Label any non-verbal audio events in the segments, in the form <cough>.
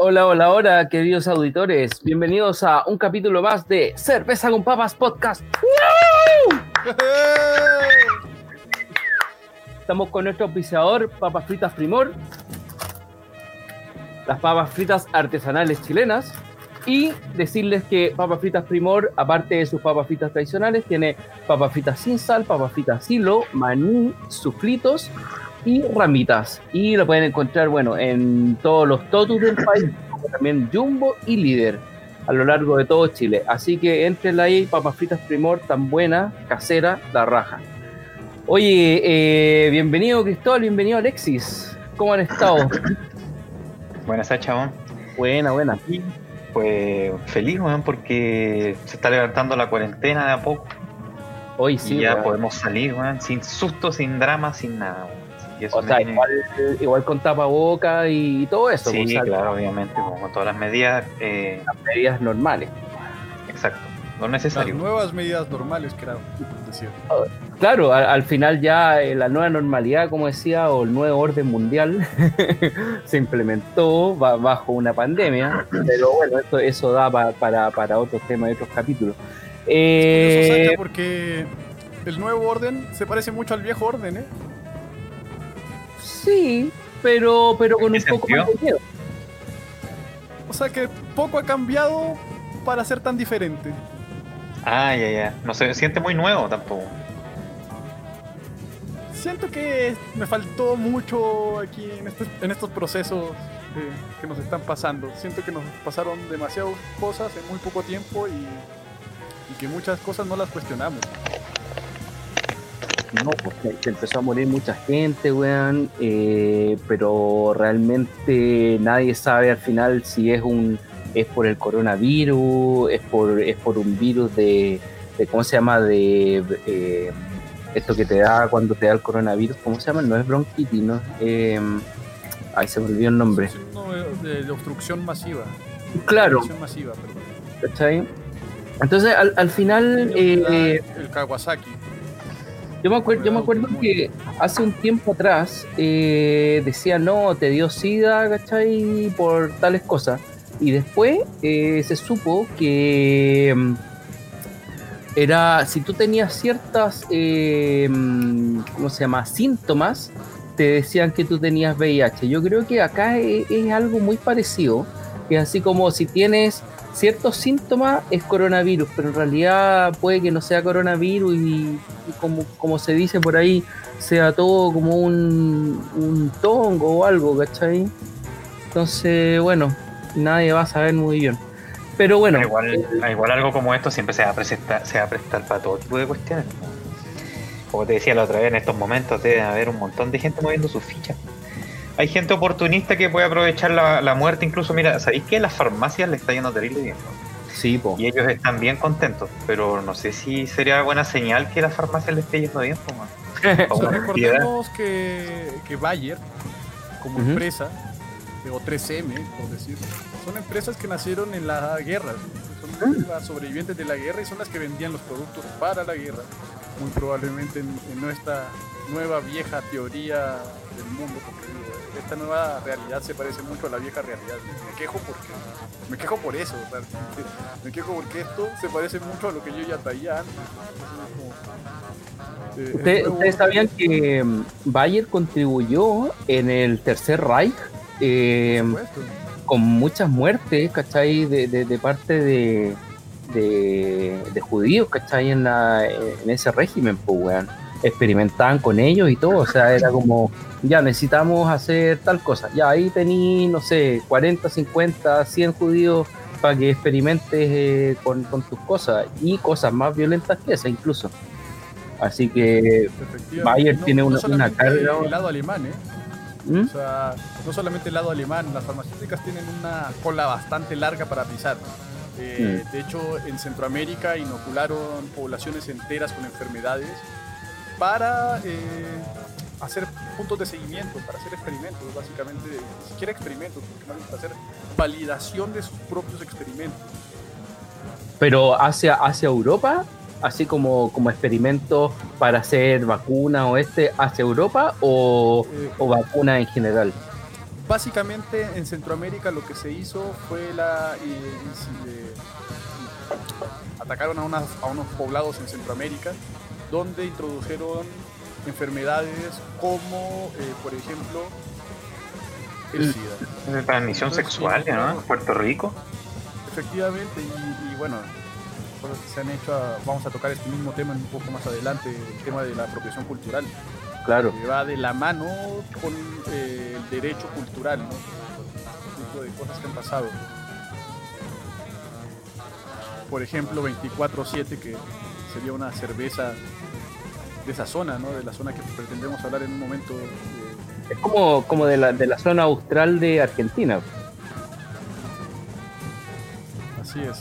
Hola, hola, hola, queridos auditores. Bienvenidos a un capítulo más de Cerveza con Papas Podcast. ¡Woo! Estamos con nuestro auspiciador, Papas Fritas Primor. Las papas fritas artesanales chilenas. Y decirles que Papas Fritas Primor, aparte de sus papas fritas tradicionales, tiene papas fritas sin sal, papas fritas silo, maní, suflitos y ramitas. Y lo pueden encontrar, bueno, en todos los totus del país, también Jumbo y Líder, a lo largo de todo Chile. Así que entrenla ahí, papas fritas primor, tan buena, casera, la raja. Oye, eh, bienvenido Cristóbal, bienvenido Alexis. ¿Cómo han estado? Buenas, chabón. buena, buena. Pues feliz, weón, porque se está levantando la cuarentena de a poco. Hoy y sí, ya weón. podemos salir, weón, sin susto, sin drama, sin nada, weón. Y eso O sea, me- igual, igual con tapaboca y todo eso, Sí, claro, obviamente, como con todas las medidas, eh, las medidas normales. exacto, lo Las necesario. nuevas medidas normales que era decir. Claro, al, al final ya eh, la nueva normalidad, como decía, o el nuevo orden mundial <laughs> se implementó ba- bajo una pandemia, pero bueno, eso, eso da pa- para, para otros temas y otros capítulos. Eh, porque el nuevo orden se parece mucho al viejo orden, ¿eh? Sí, pero, pero con ¿En un poco más de miedo. O sea que poco ha cambiado para ser tan diferente. Ah, ya, ya. No se siente muy nuevo tampoco. Siento que me faltó mucho aquí en estos, en estos procesos eh, que nos están pasando. Siento que nos pasaron demasiadas cosas en muy poco tiempo y, y que muchas cosas no las cuestionamos. No, pues se- empezó a morir mucha gente, weón, eh, pero realmente nadie sabe al final si es un es por el coronavirus, es por es por un virus de, de ¿cómo se llama? de eh, esto que te da cuando te da el coronavirus, ¿cómo se llama? No es bronquitis, ¿no? Eh, ay, se me olvidó el nombre. No, de, de obstrucción masiva. Claro, Obstrucción masiva, perdón. ¿cachai? Entonces al, al final eh, el Kawasaki. Yo me acuerdo, yo me acuerdo que hace un tiempo atrás eh, decía no, te dio sida, ¿cachai? Por tales cosas. Y después eh, se supo que mm, era, si tú tenías ciertas, eh, mm, ¿cómo se llama? Síntomas, te decían que tú tenías VIH. Yo creo que acá es, es algo muy parecido, que así como si tienes ciertos síntomas es coronavirus, pero en realidad puede que no sea coronavirus y, como, como se dice por ahí, sea todo como un, un tongo o algo, ¿cachai? Entonces, bueno, nadie va a saber muy bien. Pero bueno, Pero igual, algo como esto siempre se va a presentar, se va prestar para todo tipo de cuestiones. Como te decía la otra vez, en estos momentos debe haber un montón de gente moviendo sus fichas. Hay gente oportunista que puede aprovechar la, la muerte, incluso, mira, ¿sabéis que las farmacias le está yendo terrible bien? no? sí, po. Y ellos están bien contentos, pero no sé si sería buena señal que las farmacias le esté yendo bien. po, man. <laughs> O recordemos que, que Bayer, como empresa, o 3M, por decir, son empresas que nacieron en la guerra. Son Mm. las sobrevivientes de la guerra y son las que vendían los productos para la guerra. Muy probablemente en, en nuestra nueva vieja teoría del mundo, porque digo, esta nueva realidad se parece mucho a la vieja realidad. Me quejo porque me quejo por eso, realmente. me quejo porque esto se parece mucho a lo que yo ya traía antes. Como, eh, ¿Ustedes sabían que mm, Bayer contribuyó en el Tercer Reich eh, con muchas muertes, ¿cachai? De, de- de parte de, de, de judíos, ¿cachai? En, la, en ese régimen, pues, weón. Experimentaban con ellos y todo, o sea, era como, ya necesitamos hacer tal cosa. Ya ahí tení, no sé, 40, 50, 100 judíos para que experimentes eh, con, con tus cosas y cosas más violentas que esa incluso. Así que. Bayer tiene una- carga- El lado alemán, ¿eh? ¿Mm? O sea, no solamente el lado alemán, las farmacéuticas tienen una cola bastante larga para pisar. Eh, De hecho, en Centroamérica inocularon poblaciones enteras con enfermedades para eh, hacer puntos de seguimiento, para hacer experimentos, básicamente, ni siquiera experimentos, porque más bien para hacer validación de sus propios experimentos. Pero hacia, hacia Europa, así como, como experimento para hacer vacuna o este, hacia Europa o, Eh, o vacuna en general. Básicamente en Centroamérica lo que se hizo fue la... eh, eh, atacaron a, unas- a unos poblados en Centroamérica donde introdujeron enfermedades como, eh, por ejemplo, el El- SIDA. De transmisión sexual, sí, ¿no? En Puerto Rico. Efectivamente, y, y bueno, cosas que se han hecho, a- vamos a tocar este mismo tema un poco más adelante, el tema de la apropiación cultural, Claro. que va de la mano con eh, el derecho cultural, ¿no? Este tipo de cosas que han pasado. Por ejemplo, 24-7, que sería una cerveza de esa zona, ¿no? De la zona que pretendemos hablar en un momento. eh, Es como, como de, la, de la zona austral de Argentina. así es.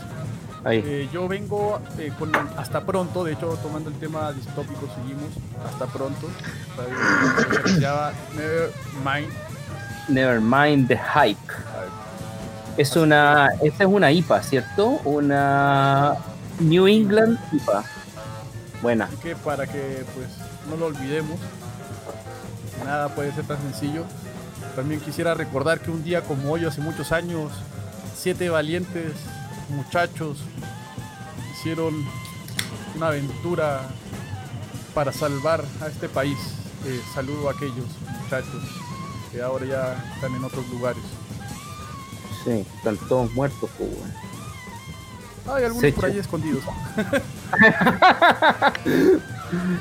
Ahí. Eh, yo vengo eh, con hasta pronto, de hecho tomando el tema distópico seguimos, hasta pronto. <coughs> Never Mind. Never mind the hype. Es una, esta es una IPA, ¿cierto? Una New England IPA. Buena. Así que para que pues no lo olvidemos, nada puede ser tan sencillo. También quisiera recordar que un día como hoy, hace muchos años, siete valientes muchachos hicieron una aventura para salvar a este país. Eh, saludo a aquellos muchachos que ahora ya están en otros lugares. Sí, están todos muertos, pues. Hay algunos Se por echó. ahí escondidos. <laughs>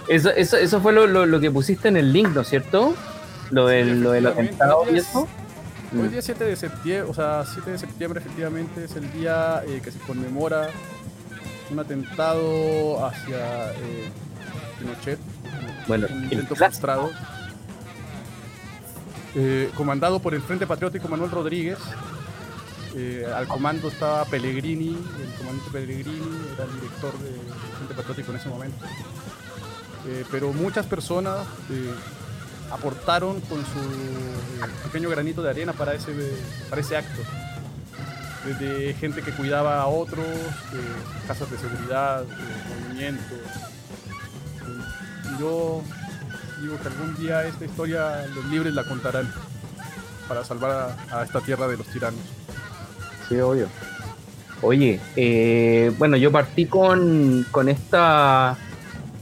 Eso, eso, eso fue lo, lo- lo que pusiste en el link, ¿no es cierto? Lo del, lo del atentado y eso. Hoy Mm. día 7 de septiembre, o sea, 7 de septiembre efectivamente es el día eh, que se conmemora un atentado hacia eh, Pinochet, Bueno, un intento frustrado, eh, comandado por el Frente Patriótico Manuel Rodríguez. Eh, al comando estaba Pellegrini, el comandante Pellegrini era el director del Frente Patriótico en ese momento. Pero muchas personas aportaron con su eh, pequeño granito de arena para ese, para ese acto. Desde gente que cuidaba a otros, eh, casas de seguridad, eh, movimientos. Yo digo que algún día esta historia los libres la contarán para salvar a, a esta tierra de los tiranos. Sí, obvio. Oye, eh, bueno, yo partí con, con esta,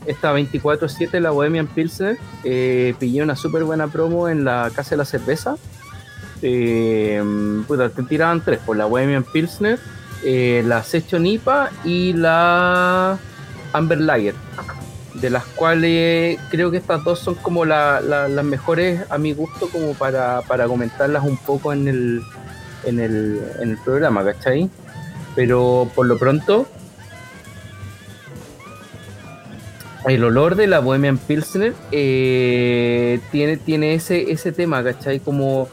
esta 24-7, la Bohemian Pilsner. Eh, pillé una súper buena promo en la Casa de la Cerveza. Eh, puta, te tiraban tres, por la Bohemian Pilsner, eh, la Session IPA y la Amber Lager. De las cuales creo que estas dos son como la- la- las mejores a mi gusto como para, para comentarlas un poco en el, en el, en el programa, ¿cachai? Pero por lo pronto, el olor de la Bohemian Pilsner eh, tiene, tiene ese, ese tema, ¿cachai? Como.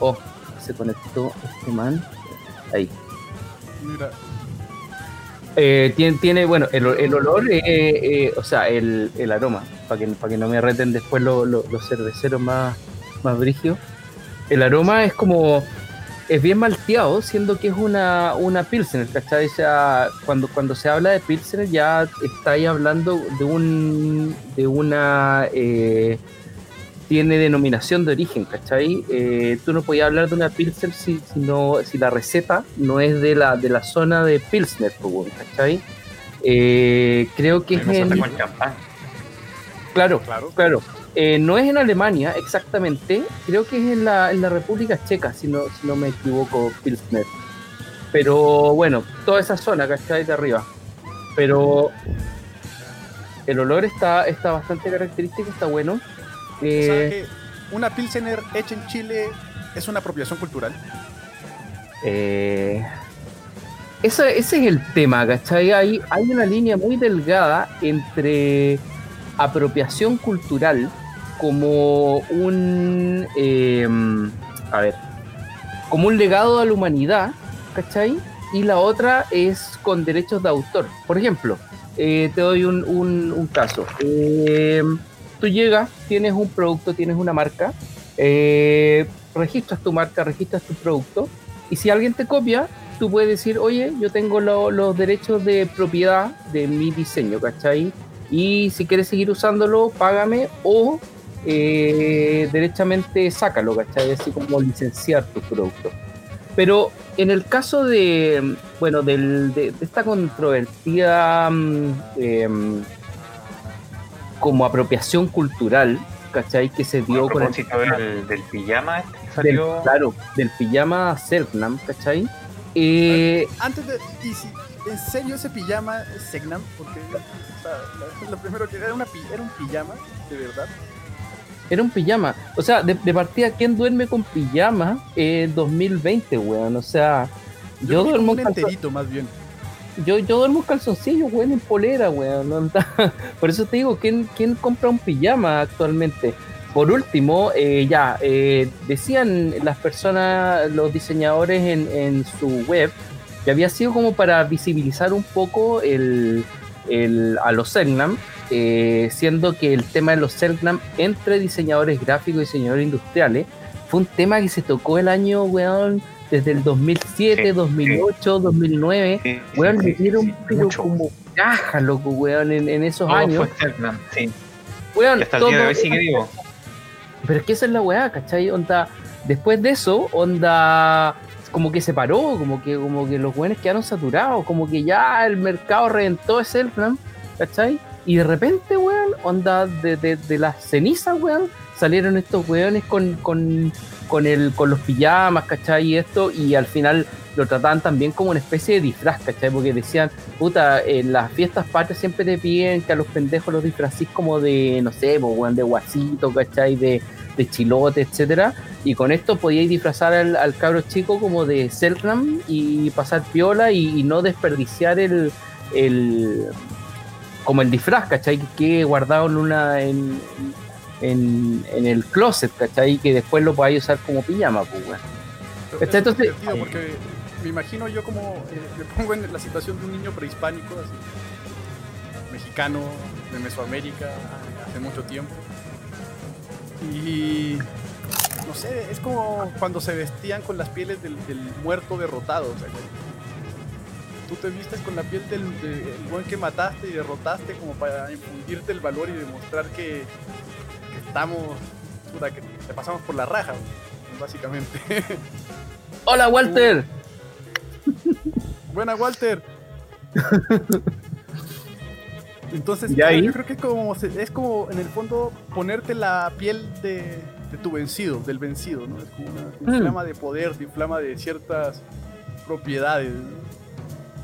Oh, se conectó este man. Ahí. Mira, Eh, tiene, tiene, bueno, el, el olor, eh, eh, o sea, el, el aroma, para que, para que no me reten después lo- lo- los cerveceros más, más brígidos. El aroma es como, es bien malteado, siendo que es una, una Pilsener, ¿cachai? O sea, cuando, cuando se habla de Pilsener ya estáis hablando de un, de una, eh, tiene denominación de origen, ¿cachai? Eh, tú no podías hablar de una Pilsner si, si, no, si la receta no es de la, de la zona de Pilsner, pues, ¿cachai? Eh, creo que es en... con champán. Claro, claro. claro. Eh, no es en Alemania exactamente, creo que es en la, en la República Checa, si no, si no me equivoco, Pilsner. Pero bueno, toda esa zona, ¿cachai? De arriba. Pero el olor está, está bastante característico, está bueno. Eh, que una Pilsener hecha en Chile es una apropiación cultural. Eh, ese, ese es el tema, ¿cachai? Hay, hay una línea muy delgada entre apropiación cultural como un, eh, a ver, como un legado a la humanidad, ¿cachai? y la otra es con derechos de autor. Por ejemplo, eh, te doy un, un- caso. Eh, tú llegas, tienes un producto, tienes una marca, eh, registras tu marca, registras tu producto, y si alguien te copia, tú puedes decir, oye, yo tengo lo- los derechos de propiedad de mi diseño, ¿cachai? Y si quieres seguir usándolo, págame o eh, derechamente sácalo, ¿cachai? Así como licenciar tu producto. Pero en el caso de, bueno, del- de, de esta controvertida mm, em, como apropiación cultural, ¿cachai? Que se dio con el del, del pijama este que del, salió. claro, del pijama Selknam, ¿cachai? Eh, Antes de. Y si en serio ese pijama es Segnam, porque. o sea, lo primero que era, una, era un pijama, de verdad. Era un pijama. O sea, de, de partida, ¿quién duerme con pijama en 2020, weón? O sea, yo, duermo un enterito, más bien. yo, yo duermo en calzoncillo, weón, en polera, weón. <laughs> no Por eso te digo, ¿quién, quién compra un pijama actualmente? Por último, eh, ya, eh, decían las personas, los diseñadores en, en su web, que había sido como para visibilizar un poco el, el- a los Selknam, eh, siendo que el tema de los Selknam entre diseñadores gráficos y diseñadores industriales fue un tema que se tocó el año, weón, desde el 2007, Sí, 2008, 2009. Sí, sí, Weón, sí, le dieron pero como caja, loco, weón, en, en esos años. fue Selknam, sí. Weón, hasta el día de hoy sigue vivo. Pero es que esa es la weá, ¿cachai? Onda, después de eso, onda, como que se paró, como que, como que los weones quedaron saturados, como que ya el mercado reventó ese Elfram, ¿cachai? Y de repente, weón, onda, de, de, de las cenizas, weón, salieron estos weones con, con, con, el, con los pijamas, ¿cachai? Y esto, y al final lo trataban también como una especie de disfraz, ¿cachai? Porque decían, puta, en las fiestas patrias siempre te piden que a los pendejos los disfracís como de, no sé, weón, de guasito, ¿cachai? De, de chilote, etcétera. Y con esto podíais disfrazar al, al cabro chico como de Selknam y pasar piola y, no desperdiciar el como el disfraz, ¿cachai? Que quede guardado en una en, en, en el closet, ¿cachai? Que después lo podáis usar como pijama, pues, Este, es entonces- divertido porque me imagino yo como eh, me pongo en la situación de un niño prehispánico, así, mexicano, de Mesoamérica, hace mucho tiempo. Y no sé, es como cuando se vestían con las pieles del, del muerto derrotado. O sea, que tú te vistes con la piel del, del buen que mataste y derrotaste como para infundirte el valor y demostrar que, que estamos, puta, que te pasamos por la raja, básicamente. <laughs> ¡Hola, Walter! <laughs> Buena, Walter. <laughs> Entonces, ¿Y claro, ahí? yo creo que es como, es como en el fondo ponerte la piel de, de tu vencido, del vencido, ¿no? Es como una te Mm. inflama de poder, te inflama de ciertas propiedades. ¿no?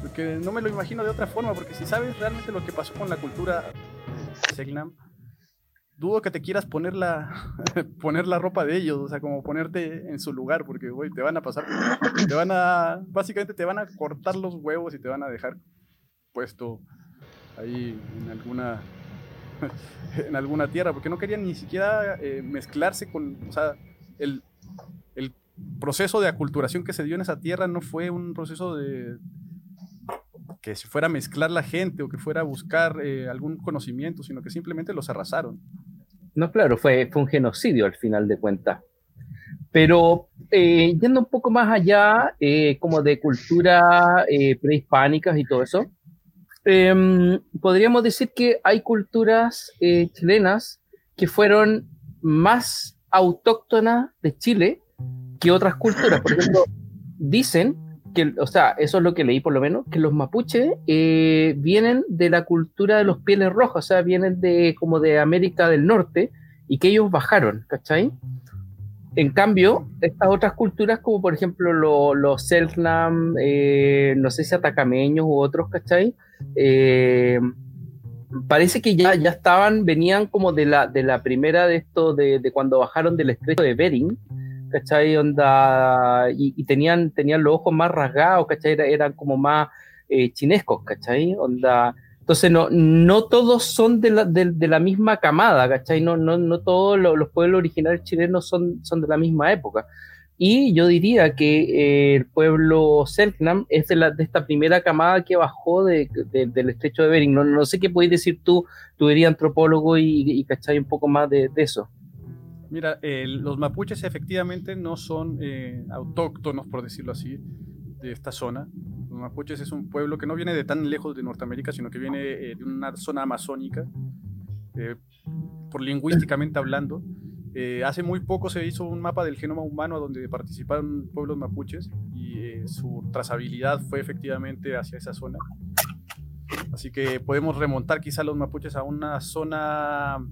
Porque no me lo imagino de otra forma, porque si sabes realmente lo que pasó con la cultura Segnam, dudo que te quieras poner la, <laughs> poner la ropa de ellos, o sea, como ponerte en su lugar, porque, güey, te van a pasar, te van a, básicamente te van a cortar los huevos y te van a dejar puesto ahí en alguna, <laughs> en alguna tierra, porque no querían ni siquiera eh, mezclarse con, o sea, el, el proceso de aculturación que se dio en esa tierra no fue un proceso de que se fuera a mezclar la gente o que fuera a buscar eh, algún conocimiento, sino que simplemente los arrasaron. No, claro, fue, fue un genocidio al final de cuentas. Pero eh, yendo un poco más allá, eh, como de cultura eh, prehispánicas y todo eso, em, podríamos decir que hay culturas eh, chilenas que fueron más autóctonas de Chile que otras culturas. Por ejemplo, dicen que, o sea, eso es lo que leí por lo menos, que los mapuches eh, vienen de la cultura de los pieles rojas, o sea, vienen de como de América del Norte y que ellos bajaron, ¿cachai? En cambio, estas otras culturas, como por ejemplo lo- los Selknam, eh, no sé si atacameños u otros, ¿cachai? Eh, parece que ya, ya estaban, venían como de la, de la primera de esto, de, de cuando bajaron del estrecho de Bering, ¿cachai? Onda, y, tenían, tenían los ojos más rasgados, ¿cachai? Era- eran como más eh, chinescos, ¿cachai? Onda, entonces no, no todos son de la, de, la misma camada, ¿cachai? No, no, no todos lo- los pueblos originales chilenos son, son de la misma época. Y yo diría que eh, el pueblo Selknam es de, la, de esta primera camada que bajó de, de, del estrecho de Bering. No, no sé qué podéis decir tú, tú eres antropólogo y, y cachai un poco más de eso. Mira, eh, los mapuches efectivamente no son eh, autóctonos, por decirlo así, de esta zona. Los mapuches es un pueblo que no viene de tan lejos de Norteamérica, sino que viene eh, de una zona amazónica, eh, por lingüísticamente hablando. Eh, hace muy poco se hizo un mapa del genoma humano donde participaron pueblos mapuches y eh, su trazabilidad fue efectivamente hacia esa zona. Así que podemos remontar quizá los mapuches a una zona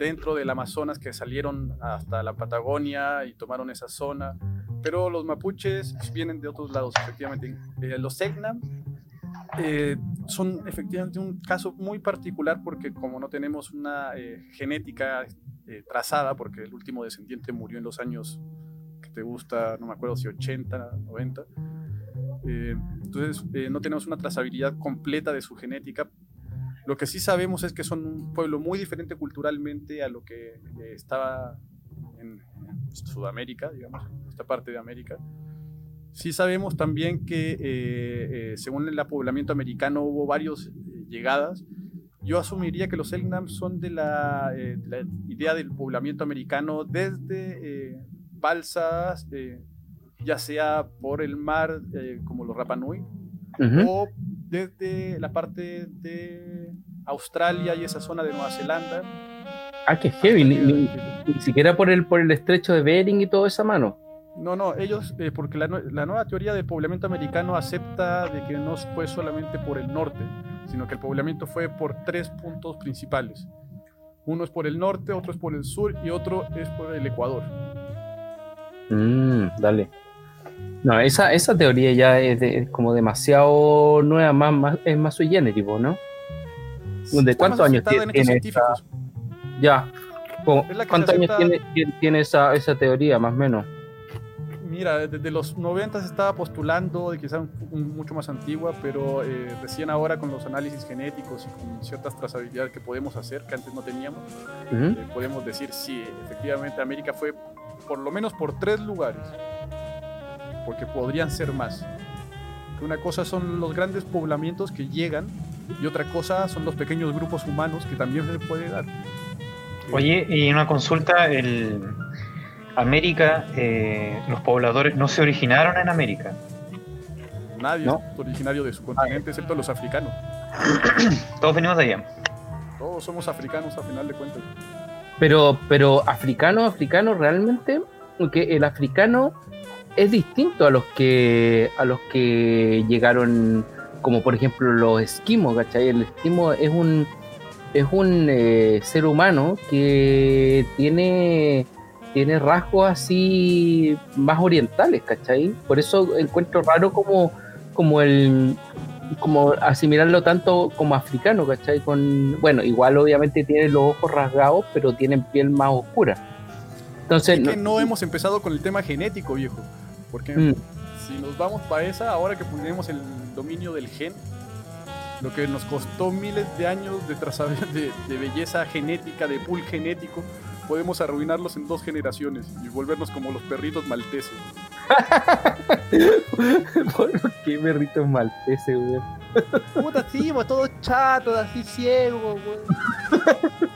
dentro del Amazonas que salieron hasta la Patagonia y tomaron esa zona. Pero los mapuches vienen de otros lados, efectivamente. Eh, los Selknam eh, son efectivamente un caso muy particular porque como no tenemos una eh, genética eh, trazada, porque el último descendiente murió en los años que te gusta, no me acuerdo si 80, 90, eh, entonces eh, no tenemos una trazabilidad completa de su genética. Lo que sí sabemos es que son un pueblo muy diferente culturalmente a lo que eh, estaba en, en Sudamérica, digamos, esta parte de América. Sí sabemos también que eh, eh, según el poblamiento americano hubo varias llegadas. Yo asumiría que los Selknam son de la, eh, la idea del poblamiento americano desde eh, balsas, eh, ya sea por el mar, eh, como los Rapa Nui, Ujú. o desde la parte de Australia y esa zona de Nueva Zelanda. Ah, qué heavy. Ni, ni- ni siquiera por el, por el estrecho de Bering y toda esa mano. No, no, ellos, eh, porque la, la nueva teoría del poblamiento americano acepta de que no fue solamente por el norte, sino que el poblamiento fue por tres puntos principales. Uno es por el norte, otro es por el sur y otro es por el Ecuador. Mm, dale. No, esa, esa teoría ya es, de- es como demasiado nueva, más, más, es más sui generis, ¿no? ¿De cuántos años tiene científicos. Ya. ¿Cuántos años tiene, tiene- esa, esa teoría, más o menos? Mira, desde los 90 se estaba postulando un- mucho más antigua, pero eh, recién ahora con los análisis genéticos y con ciertas trazabilidades que podemos hacer, que antes no teníamos, Ujú. eh, podemos decir sí, efectivamente América fue por lo menos por tres lugares, porque podrían ser más. Una cosa son los grandes poblamientos que llegan y otra cosa son los pequeños grupos humanos que también se puede dar. Oye, y una consulta, el América, eh, los pobladores no se originaron en América. nadie ¿no? es originario de su continente excepto los africanos. <clears throat> Todos venimos de allá. Todos somos africanos a final de cuentas. Pero, pero africano, africano, realmente, porque el africano es distinto a los que a los que llegaron, como por ejemplo los esquimos, ¿cachai? El esquimo es un es un eh, ser humano que tiene tiene rasgos así más orientales, ¿cachai? Por eso encuentro raro como como el como asimilarlo tanto como africano, ¿cachai? Con, bueno, igual obviamente tienen los ojos rasgados, pero tienen piel más oscura. Entonces, Es que no- no hemos empezado con el tema genético, viejo. Porque Mm. si nos vamos para esa, ahora que tenemos el dominio del gen, lo que nos costó miles de años de, de, de belleza genética, de pool genético, podemos arruinarlos en dos generaciones y volvernos como los perritos malteses. <laughs> ¿por qué perritos malteses, weón? Puta, sí, todos chatos, así ciegos, <laughs>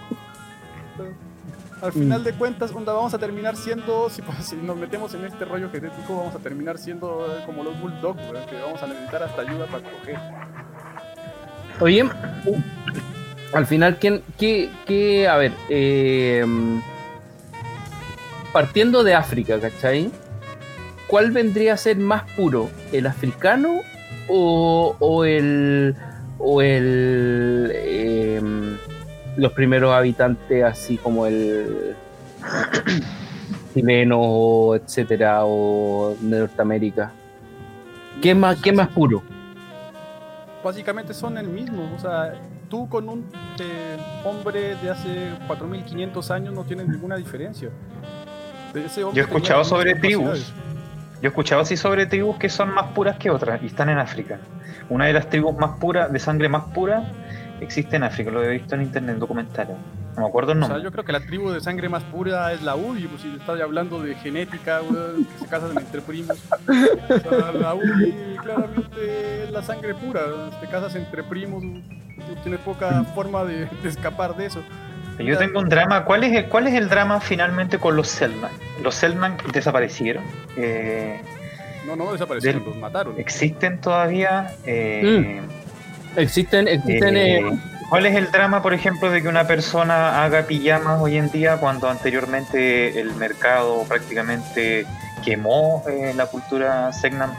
Al final de cuentas, onda, vamos a terminar siendo, si, pues, si nos metemos en este rollo genético, vamos a terminar siendo eh, como los bulldogs, que vamos a necesitar hasta ayuda para coger. Oye, al final, ¿quién, qué, qué, a ver, eh, partiendo de África, ¿cachai? ¿Cuál vendría a ser más puro, el africano o, o el, o el, em, los primeros habitantes, así como el <coughs> chileno, etcétera, o de Norteamérica? ¿Qué más, qué más puro? Básicamente son el mismo, o sea, tú con un eh, hombre de hace 4500 años no tienes ninguna diferencia. De ese hombre Yo he escuchado sobre tribus. Yo he escuchado así sobre tribus que son más puras que otras y están en África. Una de las tribus más puras, de sangre más pura, existe en África. Lo he visto en internet, en documentales. No me acuerdo el O nombre. sea, yo creo que la tribu de sangre más pura es la UDI, pues si estás hablando de genética, que se casan entre primos. O sea, la UDI claramente es la sangre pura, te casas entre primos, tú tienes poca forma de, de escapar de eso. Yo tengo un drama. ¿Cuál es el, cuál es el drama finalmente con los Selman? Los Selman desaparecieron. Eh, No, no desaparecieron, Del- los mataron. ¿Existen todavía? Eh, Existen, existen eh, eh, ¿Cuál es el drama, por ejemplo, de que una persona haga pijamas hoy en día cuando anteriormente el mercado prácticamente quemó eh, la cultura Segnam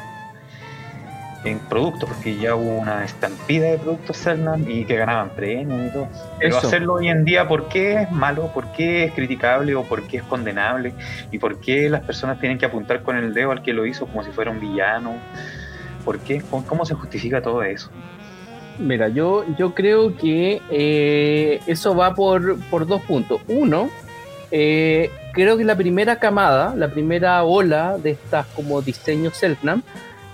en productos? Porque ya hubo una estampida de productos Segnam y que ganaban premios y todo. Pero Eso. hacerlo hoy en día, ¿por qué es malo? ¿Por qué es criticable o por qué es condenable? ¿Y por qué las personas tienen que apuntar con el dedo al que lo hizo como si fuera un villano? ¿Por qué? ¿Cómo, cómo se justifica todo eso? Mira, yo, yo creo que eh, eso va por, por dos puntos. Uno, eh, creo que la primera camada, la primera ola de estas como diseños Selknam,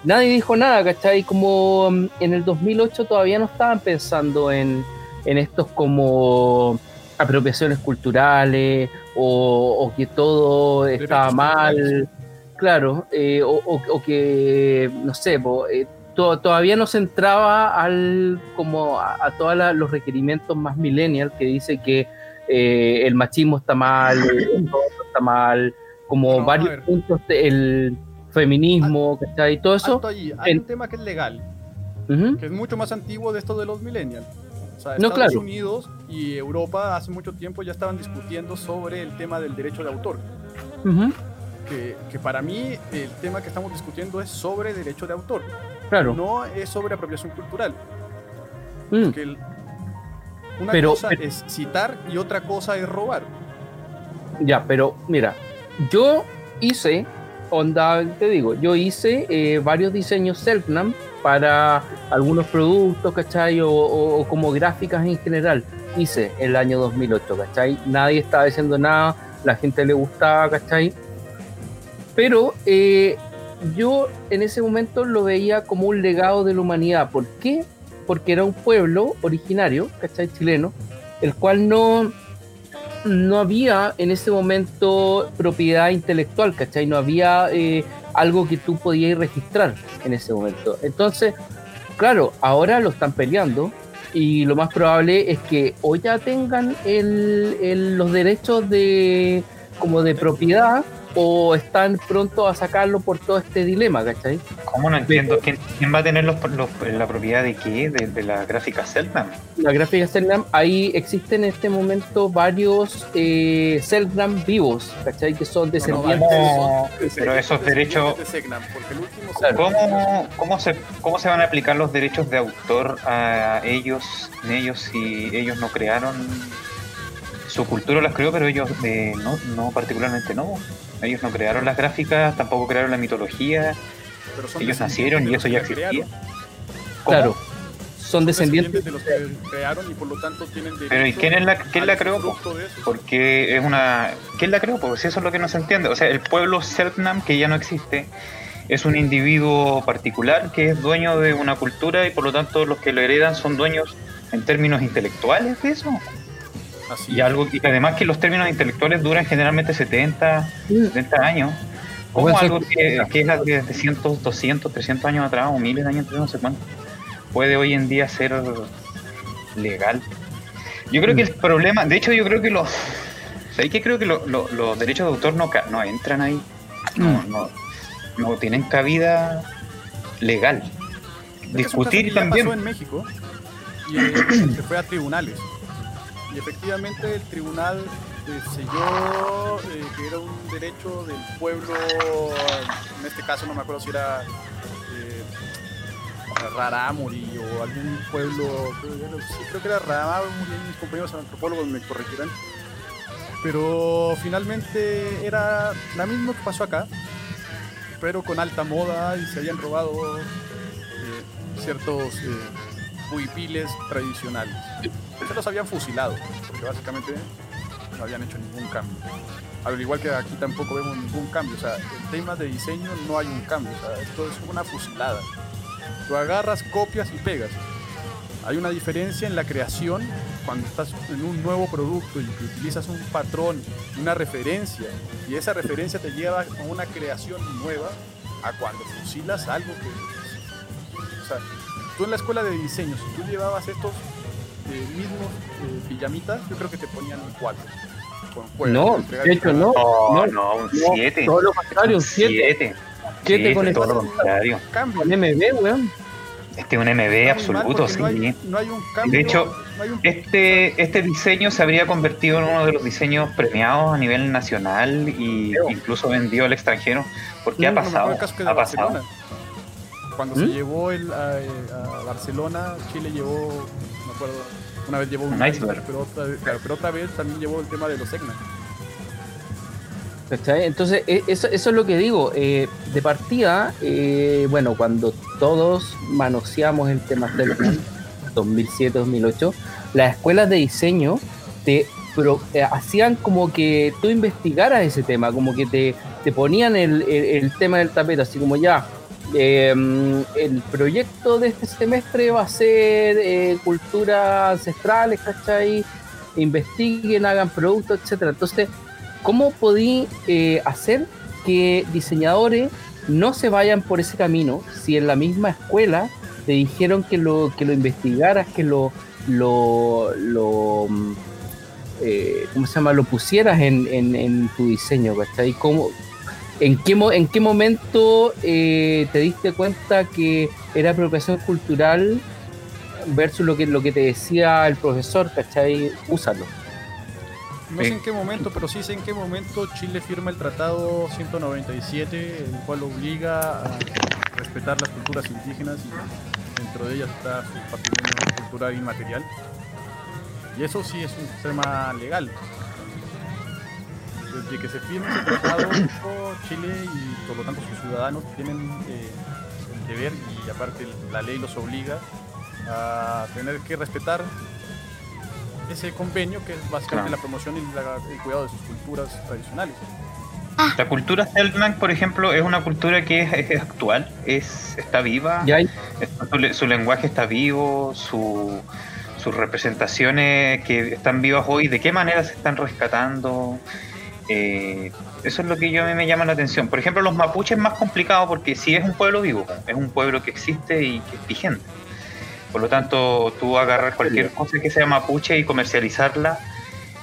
nadie dijo nada, ¿cachai? Como mm, en el 2008 todavía no estaban pensando en, en estos como apropiaciones culturales o, o que todo estaba mal. Claro, eh, o, o- o que, no sé, po, eh, to- todavía no se entraba al, como a, a todos los requerimientos más millennial que dice que eh, el machismo está mal, el <laughs> está mal, como No, varios puntos, el feminismo, ¿cachai? Todo eso. Allí, hay en- un tema que es legal, que es mucho más antiguo de esto de los millennials. O sea, No, Estados claro. Unidos y Europa hace mucho tiempo ya estaban discutiendo sobre el tema del derecho de autor. que para mí el tema que estamos discutiendo es sobre derecho de autor, claro. no es sobre apropiación cultural. mm, Que el- una Pero- cosa pero- es citar y otra cosa es robar. Ya, pero mira, yo hice, onda, te digo, yo hice eh, varios diseños Selknam para algunos productos, ¿cachai? O, o- o como gráficas en general. Hice el año 2008, ¿cachai? Nadie estaba diciendo nada, la gente le gustaba, ¿cachai? Pero eh, yo en ese momento lo veía como un legado de la humanidad. ¿Por qué? Porque era un pueblo originario, ¿cachai? Chileno, el cual no, no había en ese momento propiedad intelectual, ¿cachai? No había eh, algo que tú podías registrar en ese momento. Entonces, claro, ahora lo están peleando y lo más probable es que o ya tengan el- el- los derechos de como de propiedad o están pronto a sacarlo por todo este dilema, ¿cachai? ¿Cómo no entiendo? ¿Quién, quién va a tener los, los- la propiedad de qué? ¿De, de la gráfica Selman? La gráfica Selgram, ahí existen en este momento varios eh, Selgram vivos, ¿cachai? Que son descendientes. ¿Cómo- pero esos derechos- Claro. ¿Cómo, cómo, se, ¿Cómo se van a aplicar los derechos de autor a ellos, en ellos si ellos no crearon su cultura las creó, pero ellos eh, no, no particularmente no. Ellos no crearon las gráficas, tampoco crearon la mitología, pero son ellos nacieron y eso ya existía. Claro, son descendientes. de los que crearon y por lo tanto tienen derecho Pero ¿y quién, es la, quién la creó? po? Porque es una... ¿Quién la creó? Pues eso es lo que no se entiende. O sea, el pueblo Selknam, que ya no existe, es un individuo particular que es dueño de una cultura y por lo tanto los que lo heredan son dueños en términos intelectuales de eso. Así Y algo y además que los términos intelectuales duran generalmente 70, 70 años. ¿Cómo Bueno, algo que, que es de 100, 200, 300 años atrás o miles de años atrás, no sé cuánto, puede hoy en día ser legal? Yo creo que el problema, de hecho yo creo que los... ¿Sabéis que creo que lo- lo- los derechos de autor no, ca- no entran ahí? No, no, no tienen cabida legal. Discutir que también. pasó en México y eh, se fue a tribunales. Y efectivamente el tribunal eh, selló eh, que era un derecho del pueblo, en este caso no me acuerdo si era eh, Rarámuri o algún pueblo, creo, creo que era Rarámuri, mis compañeros antropólogos me corregirán. Pero finalmente era la misma que pasó acá, pero con alta moda y se habían robado eh, ciertos huipiles tradicionales. Se los habían fusilado, porque básicamente no habían hecho ningún cambio. Al igual que aquí tampoco vemos ningún cambio. O sea, en temas de diseño no hay un cambio. O sea, esto es una fusilada. Tú agarras, copias y pegas. Hay una diferencia en la creación cuando estás en un nuevo producto y que utilizas un patrón, una referencia, y esa referencia te lleva a una creación nueva a cuando fusilas algo que... O sea, tú en la escuela de diseño, si tú llevabas estos eh, mismos eh, pijamitas, yo creo que te ponían un 4. Con juegos, No, de hecho, no. No, No, un no, 7. todo lo contrario, un 7. 7. Siete con el- todo lo contrario. Cambio. Con MB, weón. Este es un MB absoluto, sí. no hay, no hay un cambio. De hecho, no hay un- Este, este diseño se habría convertido en uno de los diseños premiados a nivel nacional y Creo. incluso vendido al extranjero. Porque Mm, ha pasado, el caso que de ha pasado. Cuando ¿Mm? se llevó el, a, a Barcelona, Chile llevó, acuerdo, una vez llevó un, Un iceberg. pero otra, vez- claro, pero otra vez también llevó el tema de los. ¿Cachai? Entonces, e- eso, eso es lo que digo. eh, de partida, eh, bueno, cuando todos manoseamos el tema Selfie, <coughs> 2007-2008, las escuelas de diseño te pro- eh, hacían como que tú investigaras ese tema, como que te, te ponían el, el- el tema del tapete, así como ya. Eh, el proyecto de este semestre va a ser eh, culturas ancestrales, ¿cachai? Investiguen, hagan productos, etcétera. Entonces, ¿cómo podí eh, hacer que diseñadores no se vayan por ese camino si en la misma escuela te dijeron que lo, que lo investigaras, que lo, lo, lo mm, eh, ¿cómo se llama? lo pusieras en, en, en tu diseño, ¿cachai? ¿Cómo, en, qué, mo- ¿En qué momento eh, te diste cuenta que era apropiación cultural versus lo que, te decía el profesor, ¿cachai? Úsalo. No sé en qué momento, pero sí sé en qué momento Chile firma el Tratado 197, el cual obliga a respetar las culturas indígenas dentro de ellas está su patrimonio cultural inmaterial. Y eso sí es un tema legal. Desde que se firme ese tratado, <coughs> Chile y por lo tanto sus ciudadanos tienen eh, el deber y aparte la ley los obliga a tener que respetar ese convenio que es básicamente Claro. la promoción y la- el cuidado de sus culturas tradicionales. La cultura Selknam, por ejemplo, es una cultura que es, es actual, es, está viva, está- su lenguaje está vivo, su- sus representaciones que están vivas hoy, de qué manera se están rescatando. Eh, eso es lo que yo a mí me llama la atención. Por ejemplo, los mapuches es más complicado porque sí es un pueblo vivo, es un pueblo que existe y que es vigente. Por lo tanto, tú agarrar cualquier cosa que sea mapuche y comercializarla,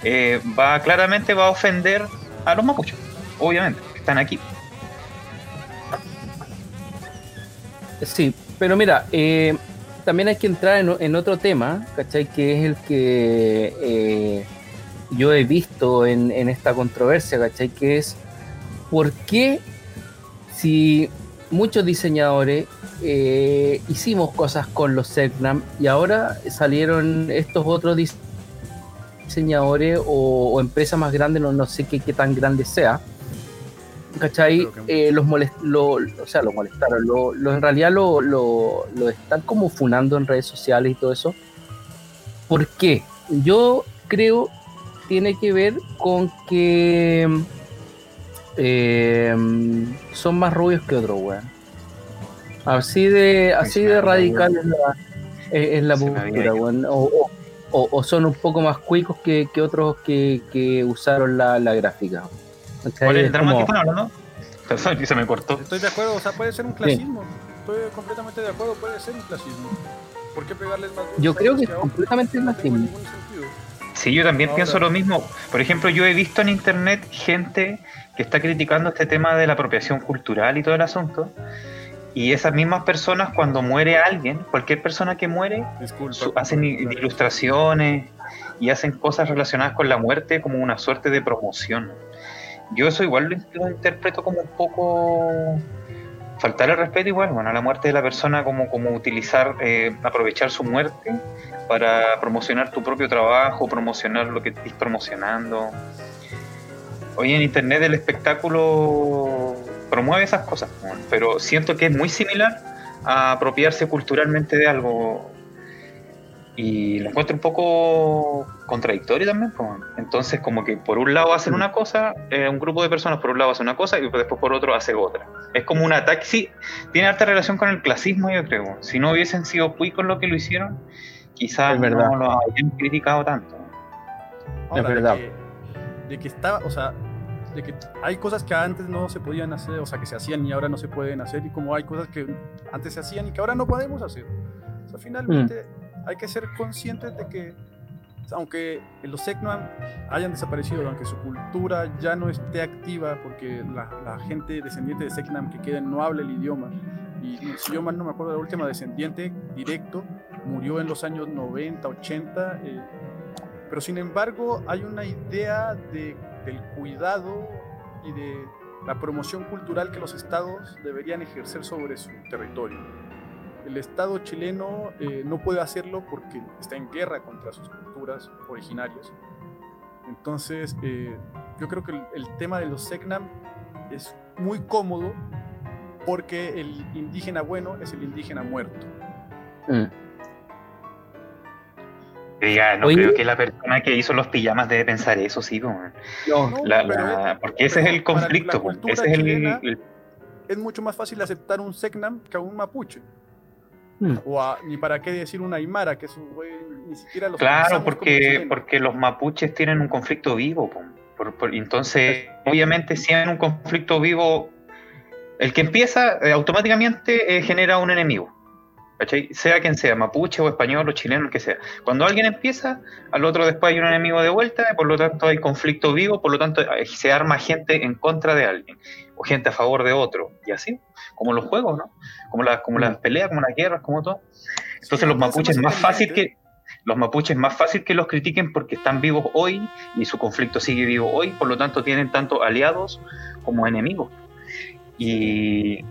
eh, va claramente va a ofender a los mapuches, obviamente, que están aquí. Sí, pero mira, eh, también hay que entrar en, en otro tema, ¿cachai? Que es el que yo he visto en, en esta controversia, ¿cachai? Que es por qué si muchos diseñadores eh, hicimos cosas con los Selknam y ahora salieron estos otros dise- diseñadores o, o empresas más grandes, no, no sé qué, qué tan grande sea, ¿cachai? Eh, los molest lo, o sea, los molestaron, lo, lo- en realidad lo, lo, lo están como funando en redes sociales y todo eso. ¿Por qué? Yo creo tiene que ver con que eh, son más rubios que otros, weón. Así de, así de radical es la, es- es la postura, weón. O, o- o- o son un poco más cuicos que, que otros que, que usaron la, la gráfica. ¿Cachai? ¿Cuál es el drama como- que están hablando? <laughs> Perdón, que se me cortó. Estoy de acuerdo, o sea, puede ser un clasismo. Estoy completamente de acuerdo, puede ser un clasismo. ¿Por qué pegarles más Yo creo que es completamente No clasismo. sentido. Sí, yo también Ahora- pienso lo mismo. Por ejemplo, yo he visto en internet gente que está criticando este tema de la apropiación cultural y todo el asunto. Y esas mismas personas, cuando muere alguien, cualquier persona que muere, Disculpa. su- hacen ilustraciones y hacen cosas relacionadas con la muerte como una suerte de promoción. Yo eso igual lo, lo interpreto como un poco faltar el respeto igual, bueno, la muerte de la persona como, como utilizar, eh, aprovechar su muerte para promocionar tu propio trabajo, promocionar lo que estés promocionando. Hoy en internet el espectáculo promueve esas cosas, pero siento que es muy similar a apropiarse culturalmente de algo y lo encuentro un poco contradictorio también. pues. Entonces, como que por un lado hacen una cosa, eh, un grupo de personas por un lado hace una cosa y después por otro hace otra. Es como un ataque, sí, tiene harta relación con el clasismo, yo creo. Si no hubiesen sido cuicos lo que lo hicieron, quizás Es verdad. no lo hayan criticado tanto. Ahora, de verdad. que- De que, estaba, o sea, de que hay cosas que antes no se podían hacer, o sea, que se hacían y ahora no se pueden hacer, y como hay cosas que antes se hacían y que ahora no podemos hacer. O sea, finalmente Mm. Hay que ser conscientes de que, aunque los Seknam hayan desaparecido, aunque su cultura ya no esté activa, porque la, gente descendiente de Seknam que queda no habla el idioma, y si yo mal no me acuerdo, la última descendiente directo murió en los años 90, 80. eh, pero sin embargo, hay una idea de, del cuidado y de la promoción cultural que los estados deberían ejercer sobre su territorio. El Estado chileno eh, no puede hacerlo porque está en guerra contra sus culturas originarias. Entonces, eh, yo creo que el, el tema de los Secnam es muy cómodo porque el indígena bueno es el indígena muerto. Mm. Diga, no Oye. creo que la persona que hizo los pijamas debe pensar eso, sí. No, No, La- pero la- es- porque ese es el conflicto, cultura ese es el- es mucho más fácil aceptar un Secnam que a un mapuche. Mm. O a- ni para qué decir un aymara, que eso güey, ni siquiera los Claro, porque, porque los mapuches tienen un conflicto vivo. po. Por- por- entonces, obviamente, si hay un conflicto vivo, el que empieza eh, automáticamente eh, genera un enemigo. ¿cachai? Sea quien sea, mapuche o español o chileno, el que sea. Cuando alguien empieza, al otro después hay un enemigo de vuelta, y por lo tanto hay conflicto vivo, por lo tanto eh, se arma gente en contra de alguien, o gente a favor de otro, y así, como los juegos, ¿no? Como las, como las peleas, como las guerras, como todo. Entonces Sí, los mapuches es más fácil que los mapuches es más fácil que los critiquen porque están vivos hoy y su conflicto sigue vivo hoy, por lo tanto tienen tanto aliados como enemigos. Y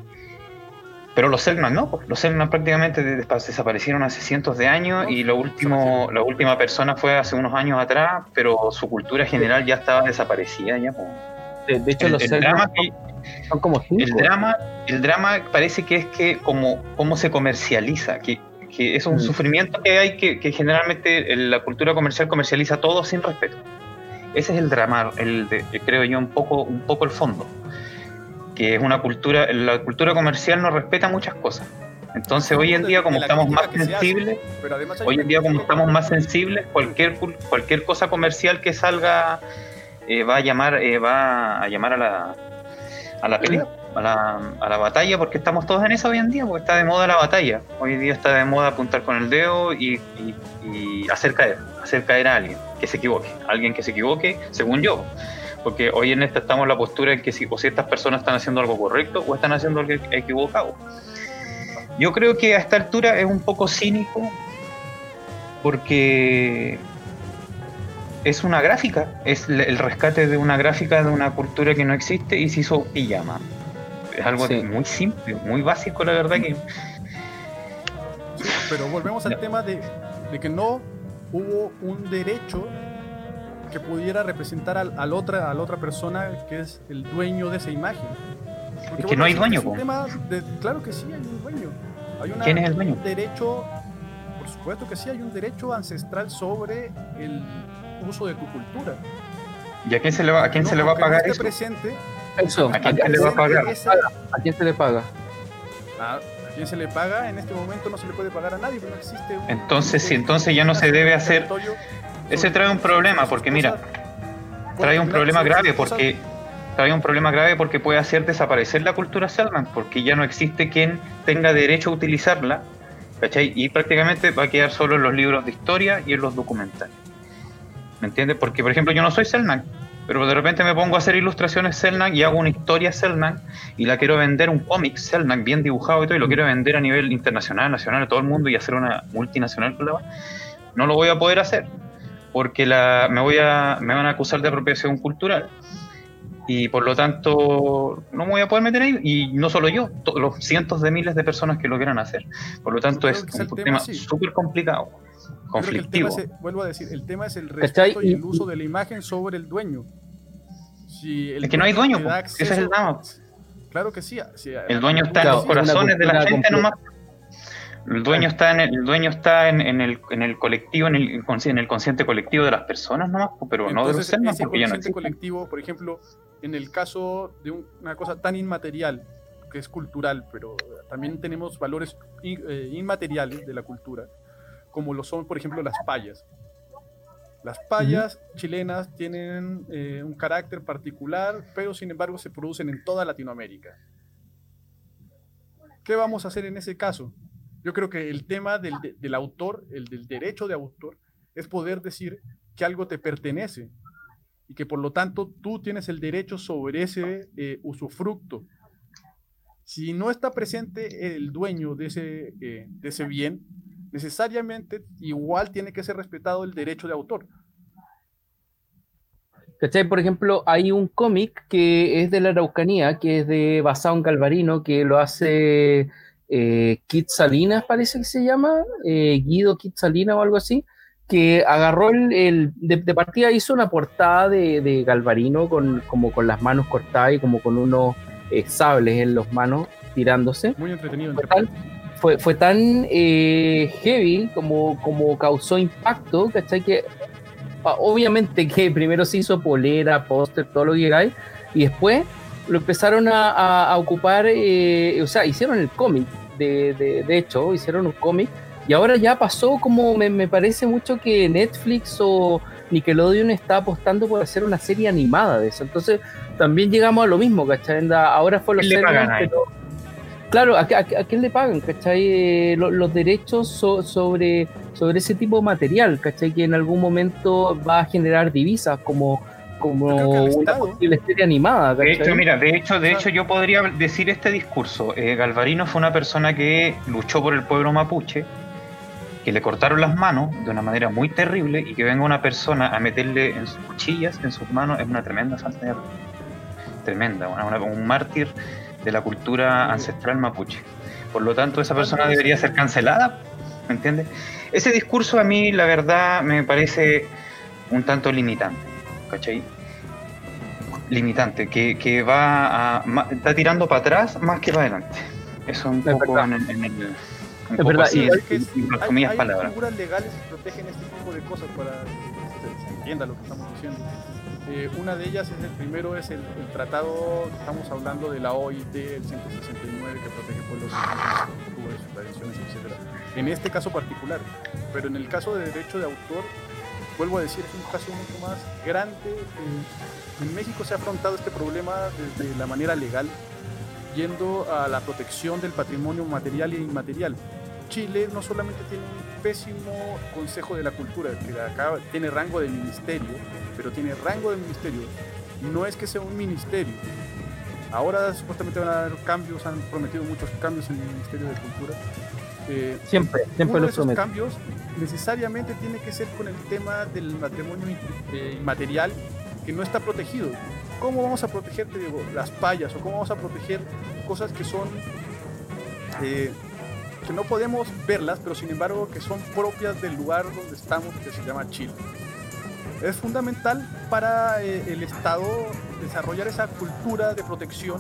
pero los Selknam no, pues, los Selknam prácticamente de- de- desaparecieron hace cientos de años No, y lo último, la última persona fue hace unos años atrás, pero su cultura general ya estaba desaparecida ya. pues. De, de hecho El, los el drama son, son como cinco. el drama, el drama parece que es que como cómo se comercializa, que, que es un Mm. sufrimiento que hay que, que generalmente en la cultura comercial comercializa todo sin respeto. Ese es el drama, el de- creo yo un poco, un poco el fondo. Que es una cultura, la cultura comercial no respeta muchas cosas. Entonces hoy en día como estamos más sensibles, hoy en día como estamos más sensibles, cualquier cualquier cosa comercial que salga eh, va a llamar eh, va a llamar a la a la a la, a la batalla, porque estamos todos en eso hoy en día, porque está de moda la batalla. Hoy en día está de moda apuntar con el dedo y, y- y hacer caer, hacer caer a alguien que se equivoque, alguien que se equivoque, según yo. Porque hoy en esta estamos en la postura en que si o ciertas personas están haciendo algo correcto o están haciendo algo equivocado. Yo creo que a esta altura es un poco cínico porque es una gráfica, es el rescate de una gráfica de una cultura que no existe y se hizo pijama. Es algo Sí. muy simple, muy básico, la verdad que pero volvemos al tema de, de que no hubo un derecho que pudiera representar al, al otra, a la otra persona que es el dueño de esa imagen. Porque, Es que no hay dueño, de- claro que sí, hay un dueño. Hay una- ¿Quién es el dueño? Un derecho, por supuesto que sí, hay un derecho ancestral sobre el uso de tu cultura. ¿Y a quién se le va, a quién No, se le va a no pagar esté eso? presente, Eso, ¿A quién ¿a, se le va a pagar? esa- a quién se le paga? a, a quién se le paga, en este momento no se le puede pagar a nadie, porque no existe un... Entonces, sí, entonces ya no se debe hacer- Ese trae un problema, porque mira, trae un problema grave porque trae un problema grave porque puede hacer desaparecer la cultura Selman porque ya no existe quien tenga derecho a utilizarla ¿cachai? y prácticamente va a quedar solo en los libros de historia y en los documentales ¿me entiendes? porque por ejemplo yo no soy Selman pero de repente me pongo a hacer ilustraciones Selman y hago una historia Selman y la quiero vender un cómic Selman bien dibujado y todo y lo quiero vender a nivel internacional, nacional, a todo el mundo y hacer una multinacional con la wea, no lo voy a poder hacer porque la, me, voy a, me van a acusar de apropiación cultural y por lo tanto no me voy a poder meter ahí y no solo yo, to- los cientos de miles de personas que lo quieran hacer. Por lo tanto es un tema, súper complicado, Que el tema conflictivo. es, vuelvo a decir, el tema es el ¿Cachai? respeto y el uso de la imagen sobre el dueño. Si el Es que no hay dueño, po. da ese es el acceso- drama. Claro que sí. sí, El dueño está en los corazones de la gente completa. nomás. El dueño está en el, el dueño está en, en el, en el colectivo, en el, en el consciente colectivo de las personas nomás, po, pero no de los Entonces, Selman, ese porque ya no consciente existen. colectivo, por ejemplo, en el caso de un- una cosa tan inmaterial, que es cultural, pero también tenemos valores in- eh, inmateriales de la cultura, como lo son, por ejemplo, las payas. Las payas chilenas tienen eh, un carácter particular, pero sin embargo se producen en toda Latinoamérica. ¿Qué vamos a hacer en ese caso? Yo creo que el tema del, de- del autor, el del derecho de autor, es poder decir que algo te pertenece y que por lo tanto tú tienes el derecho sobre ese eh, usufructo. Si no está presente el dueño de ese, eh, de ese bien, necesariamente igual tiene que ser respetado el derecho de autor. ¿Cachai? Por ejemplo, hay un cómic que es de la Araucanía, que es de basado en Galvarino, que lo hace eh, Kit Salinas, parece que se llama, eh, Guido Kit Salinas o algo así, que agarró el, el- de, de partida hizo una portada de, de Galvarino con, como con las manos cortadas y como con unos eh, sables en las manos tirándose Muy entretenido. Fue, fue tan eh, heavy como, como causó impacto, ¿cachai? Que ah, obviamente que primero se hizo polera, póster, todo lo que hay, y después lo empezaron a, a- a ocupar, eh, o sea, hicieron el cómic, de, de, de hecho, hicieron un cómic, y ahora ya pasó como me, me parece mucho que Netflix o Nickelodeon está apostando por hacer una serie animada de eso, entonces también llegamos a lo mismo, ¿cachai? Ahora fue los ¿Quién le Serbians, pagan ahí? pero- Claro, ¿a, a, a quién le pagan? ¿Cachai? Eh, lo- los derechos so- sobre, sobre ese tipo de material, ¿cachai? Que en algún momento va a generar divisas como, como una posible serie animada, De hecho, mira, de hecho, de hecho yo podría decir este discurso. Eh, Galvarino fue una persona que luchó por el pueblo mapuche, que le cortaron las manos de una manera muy terrible y que venga una persona a meterle en sus cuchillas, en sus manos, es una tremenda falta de. Tremenda, una- una- un mártir de la cultura ancestral mapuche. Por lo tanto, esa persona debería ser cancelada, ¿me entiendes? Ese discurso a mí, la verdad, me parece un tanto limitante, ¿cachai? limitante, que, que va a, está tirando para atrás más que para adelante. Eso un Es poco en, el- en el, un Es poco verdad, así, y- en- que hay, hay palabras. figuras legales que protegen este tipo de cosas para que se entienda lo que estamos diciendo. Eh, una de ellas es el primero es el, el tratado, estamos hablando de la OIT, el 169 que protege pueblos culturas, tradiciones, etc. En este caso particular, pero en el caso de derecho de autor, vuelvo a decir, es un caso mucho más grande. Eh, en México se ha afrontado este problema desde la manera legal, yendo a la protección del patrimonio material e inmaterial. Chile no solamente tiene un pésimo Consejo de la Cultura, que acá tiene rango de ministerio, pero tiene rango de ministerio. No es que sea un ministerio. Ahora supuestamente van a haber cambios, han prometido muchos cambios en el Ministerio de Cultura. Eh, Siempre, siempre uno de esos cambios necesariamente tiene que ser con el tema del matrimonio eh, inmaterial que no está protegido. ¿Cómo vamos a proteger te digo, las payas o cómo vamos a proteger cosas que son eh, que no podemos verlas, pero sin embargo que son propias del lugar donde estamos, que se llama Chile? Es fundamental para eh, el Estado desarrollar esa cultura de protección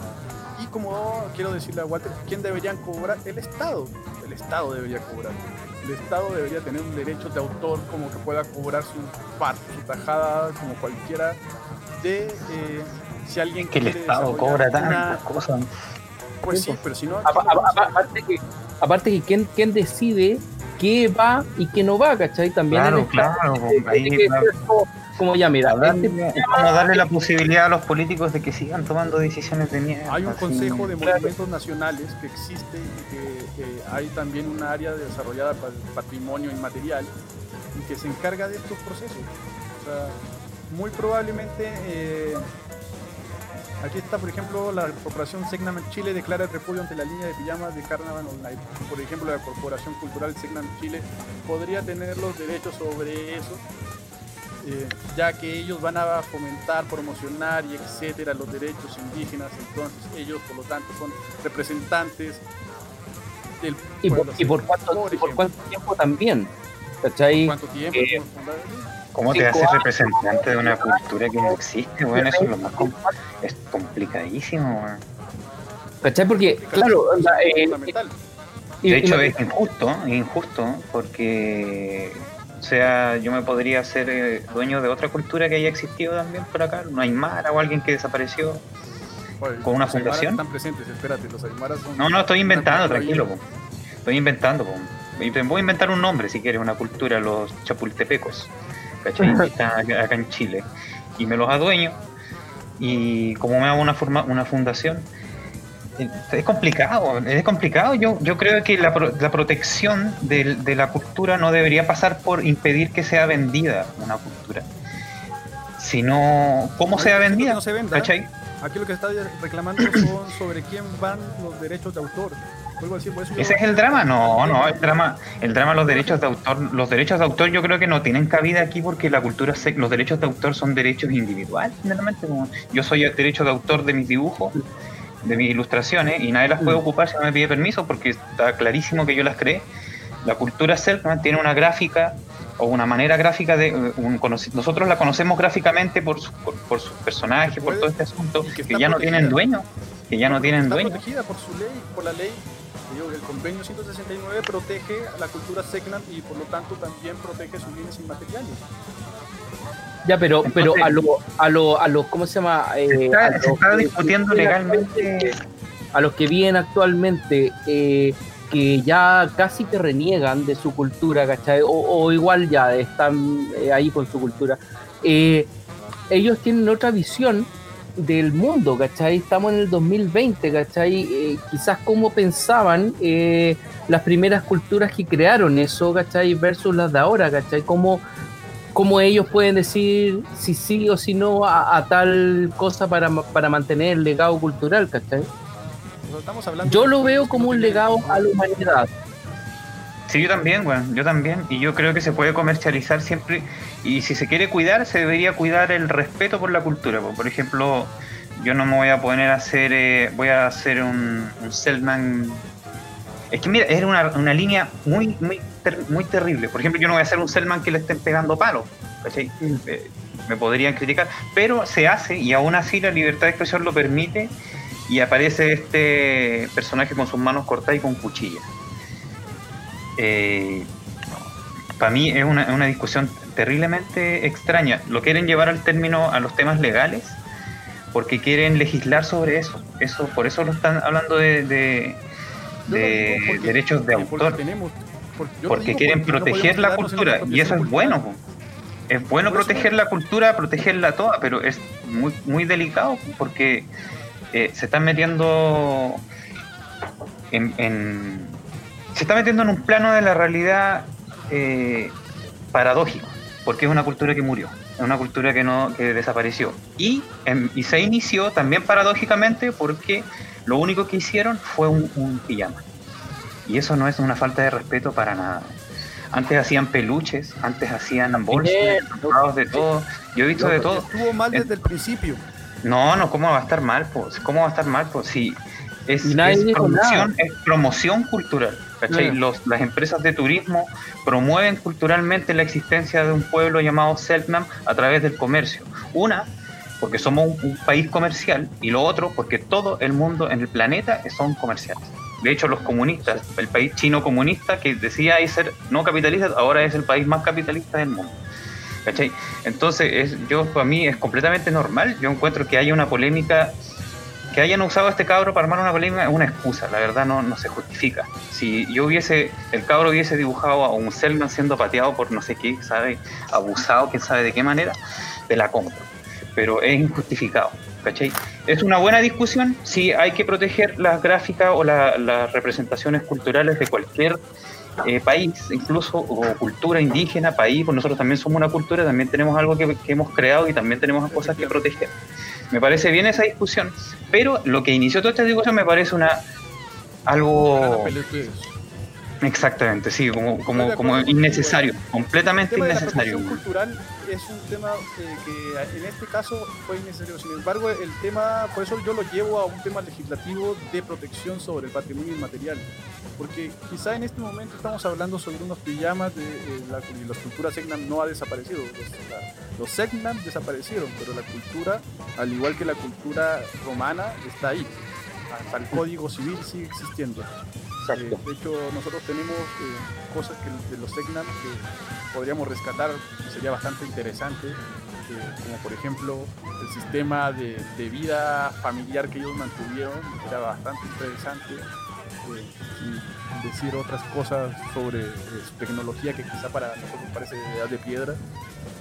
y como quiero decirle a Walter, ¿quién deberían cobrar? El Estado. El Estado debería cobrar. El Estado debería tener un derecho de autor como que pueda cobrar su parte, su tajada, como cualquiera de eh, si alguien Que el Estado cobra tantas cosas. Pues sí, pero si no... Apa- apa- apa- Aparte que, aparte que quién, quién decide qué va y qué no va, ¿cachai? También Claro, en esta- claro, ahí que ser como, como ya, mira, Darle- este- es como darle la posibilidad a los políticos de que sigan tomando decisiones de mierda. Hay un así. consejo de monumentos nacionales que existe y que eh, hay también un área desarrollada para el patrimonio inmaterial y que se encarga de estos procesos. O sea, muy probablemente eh, aquí está, por ejemplo, la corporación Segnam Chile declara el repudio ante la línea de pijamas de Carnaval Online. Por ejemplo, la corporación cultural Segnam Chile podría tener los derechos sobre eso eh, ya que ellos van a fomentar, promocionar y etcétera los derechos indígenas, entonces ellos por lo tanto son representantes del y, por, pueblo. y por cuánto, Por y por cuánto tiempo también, ¿cachai? ¿Cuánto tiempo? Eh, ¿Cómo te haces representante de una cultura que no existe? Bueno, eso es lo más com- es complicadísimo. weón. ¿Cachai? Porque, claro, eh, De hecho, es injusto, es injusto, porque, o sea, yo me podría ser eh, dueño de otra cultura que haya existido también por acá, no hay Mara o alguien que desapareció. Oye, con una fundación. Están presentes, espérate, los aymaras son No, no, estoy inventando, tranquilo, po. estoy inventando. po. voy a inventar un nombre si quieres, una cultura, los chapultepecos, ¿cachai? Que están acá acá en Chile. Y me los adueño y como me hago una, forma, una fundación, es complicado, es complicado. Yo, yo creo que la, pro- la protección del- de, la cultura no debería pasar por impedir que sea vendida una cultura, sino cómo sea vendida. no se venda. ¿cachai? Aquí lo que está reclamando son sobre quién van los derechos de autor. Vuelvo a decir, por eso yo- Ese es el drama, no, no, el drama, el drama los derechos de autor, los derechos de autor yo creo que no tienen cabida aquí porque la cultura, se- los derechos de autor son derechos individuales, generalmente, yo soy el derecho de autor de mis dibujos, de mis ilustraciones y nadie las puede ocupar si no me pide permiso porque está clarísimo que yo las creé. La cultura self tiene una gráfica o una manera gráfica de eh, un nosotros la conocemos gráficamente por su- por, por sus personajes, por todo este asunto que ya no tienen dueño, que ya no tienen está dueño. protegida por su ley, por la ley. El convenio 169 protege a la cultura Segnan y por lo tanto también protege sus bienes inmateriales. Ya, pero, pero a lo, a lo, a los, ¿cómo se llama? Eh, Se está, a los se está que discutiendo viven legalmente a los que viven actualmente, eh, que ya casi que reniegan de su cultura, ¿cachai? O, o igual ya están eh, ahí con su cultura. eh, ellos tienen otra visión del mundo, ¿cachai? Estamos en el 2020, ¿cachai? Eh, quizás cómo pensaban eh, las primeras culturas que crearon eso, ¿cachai? Versus las de ahora, ¿cachai? Cómo, cómo ellos pueden decir si sí o si no a, a tal cosa para, para mantener el legado cultural, ¿cachai? Estamos hablando Yo lo veo como un legado a la humanidad. Sí, yo también, bueno, yo también. Y yo creo que se puede comercializar siempre. Y si se quiere cuidar, se debería cuidar el respeto por la cultura. po. Por ejemplo, yo no me voy a poner a hacer, eh, voy a hacer un, un Selman. Es que mira, es una, una línea muy, muy, ter- muy terrible. Por ejemplo, yo no voy a hacer un Selman que le estén pegando palos. ¿cachai? Eh, me podrían criticar. Pero se hace y aún así la libertad de expresión lo permite. Y aparece este personaje con sus manos cortadas y con cuchillas. Eh, para mí es una, una discusión terriblemente extraña. Lo quieren llevar al término, a los temas legales, porque quieren legislar sobre eso. Eso, por eso lo están hablando de, porque- derechos de porque autor, tenemos- porque quieren no proteger la cultura, y eso es bueno. po. Es bueno proteger la cultura, protegerla toda, pero es muy, muy delicado porque eh, se están metiendo en, en- se está metiendo en un plano de la realidad eh, paradójico, porque es una cultura que murió, es una cultura que no que desapareció y, em, y se inició también paradójicamente porque lo único que hicieron fue un, un pijama y eso no es una falta de respeto para nada. Antes hacían peluches, antes hacían bolsas, de todo. Yo he visto de todo. Estuvo mal desde el principio. No, no, ¿cómo va a estar mal? Pues? ¿Cómo va a estar mal? Pues si promoción, es promoción cultural. ¿Cachai? Los, las empresas de turismo promueven culturalmente la existencia de un pueblo llamado Selknam a través del comercio. Una, porque somos un, un país comercial, y lo otro, porque todo el mundo en el planeta son comerciales. De hecho, los comunistas, el país chino comunista que decía ser no capitalista, ahora es el país más capitalista del mundo. ¿Cachai? Entonces, es, yo para mí es completamente normal. Yo encuentro que haya una polémica, que hayan usado este cabro para armar una polémica es una excusa, la verdad no, se justifica. Si yo hubiese, el cabro hubiese dibujado a un Selman siendo pateado por no sé qué, sabe, abusado, quién sabe de qué manera, te la compro. Pero es injustificado, ¿cachai? Es una buena discusión si hay que proteger las gráficas o la- las representaciones culturales de cualquier eh, país, incluso o cultura indígena, país, pues nosotros también somos una cultura, también tenemos algo que, que hemos creado y también tenemos cosas que proteger. Me parece bien esa discusión, pero lo que inició toda esta discusión me parece una algo exactamente, sí, como, como, como innecesario, completamente innecesario. cultural es un tema que en este caso fue innecesario. Sin embargo, el tema, por eso yo lo llevo a un tema legislativo de protección sobre el patrimonio inmaterial. Porque quizá en este momento estamos hablando sobre unos pijamas de eh, la, la cultura Segnam no ha desaparecido. Los, la- desaparecieron, pero la cultura, al igual que la cultura romana, está ahí. Hasta el código civil sigue existiendo. Eh, de hecho, nosotros tenemos eh, cosas que, de los Segnam que podríamos rescatar, que sería bastante interesante, eh, como por ejemplo el sistema de, de vida familiar que ellos mantuvieron, era bastante interesante. sin decir otras cosas sobre su tecnología que quizá para nosotros parece de edad de piedra,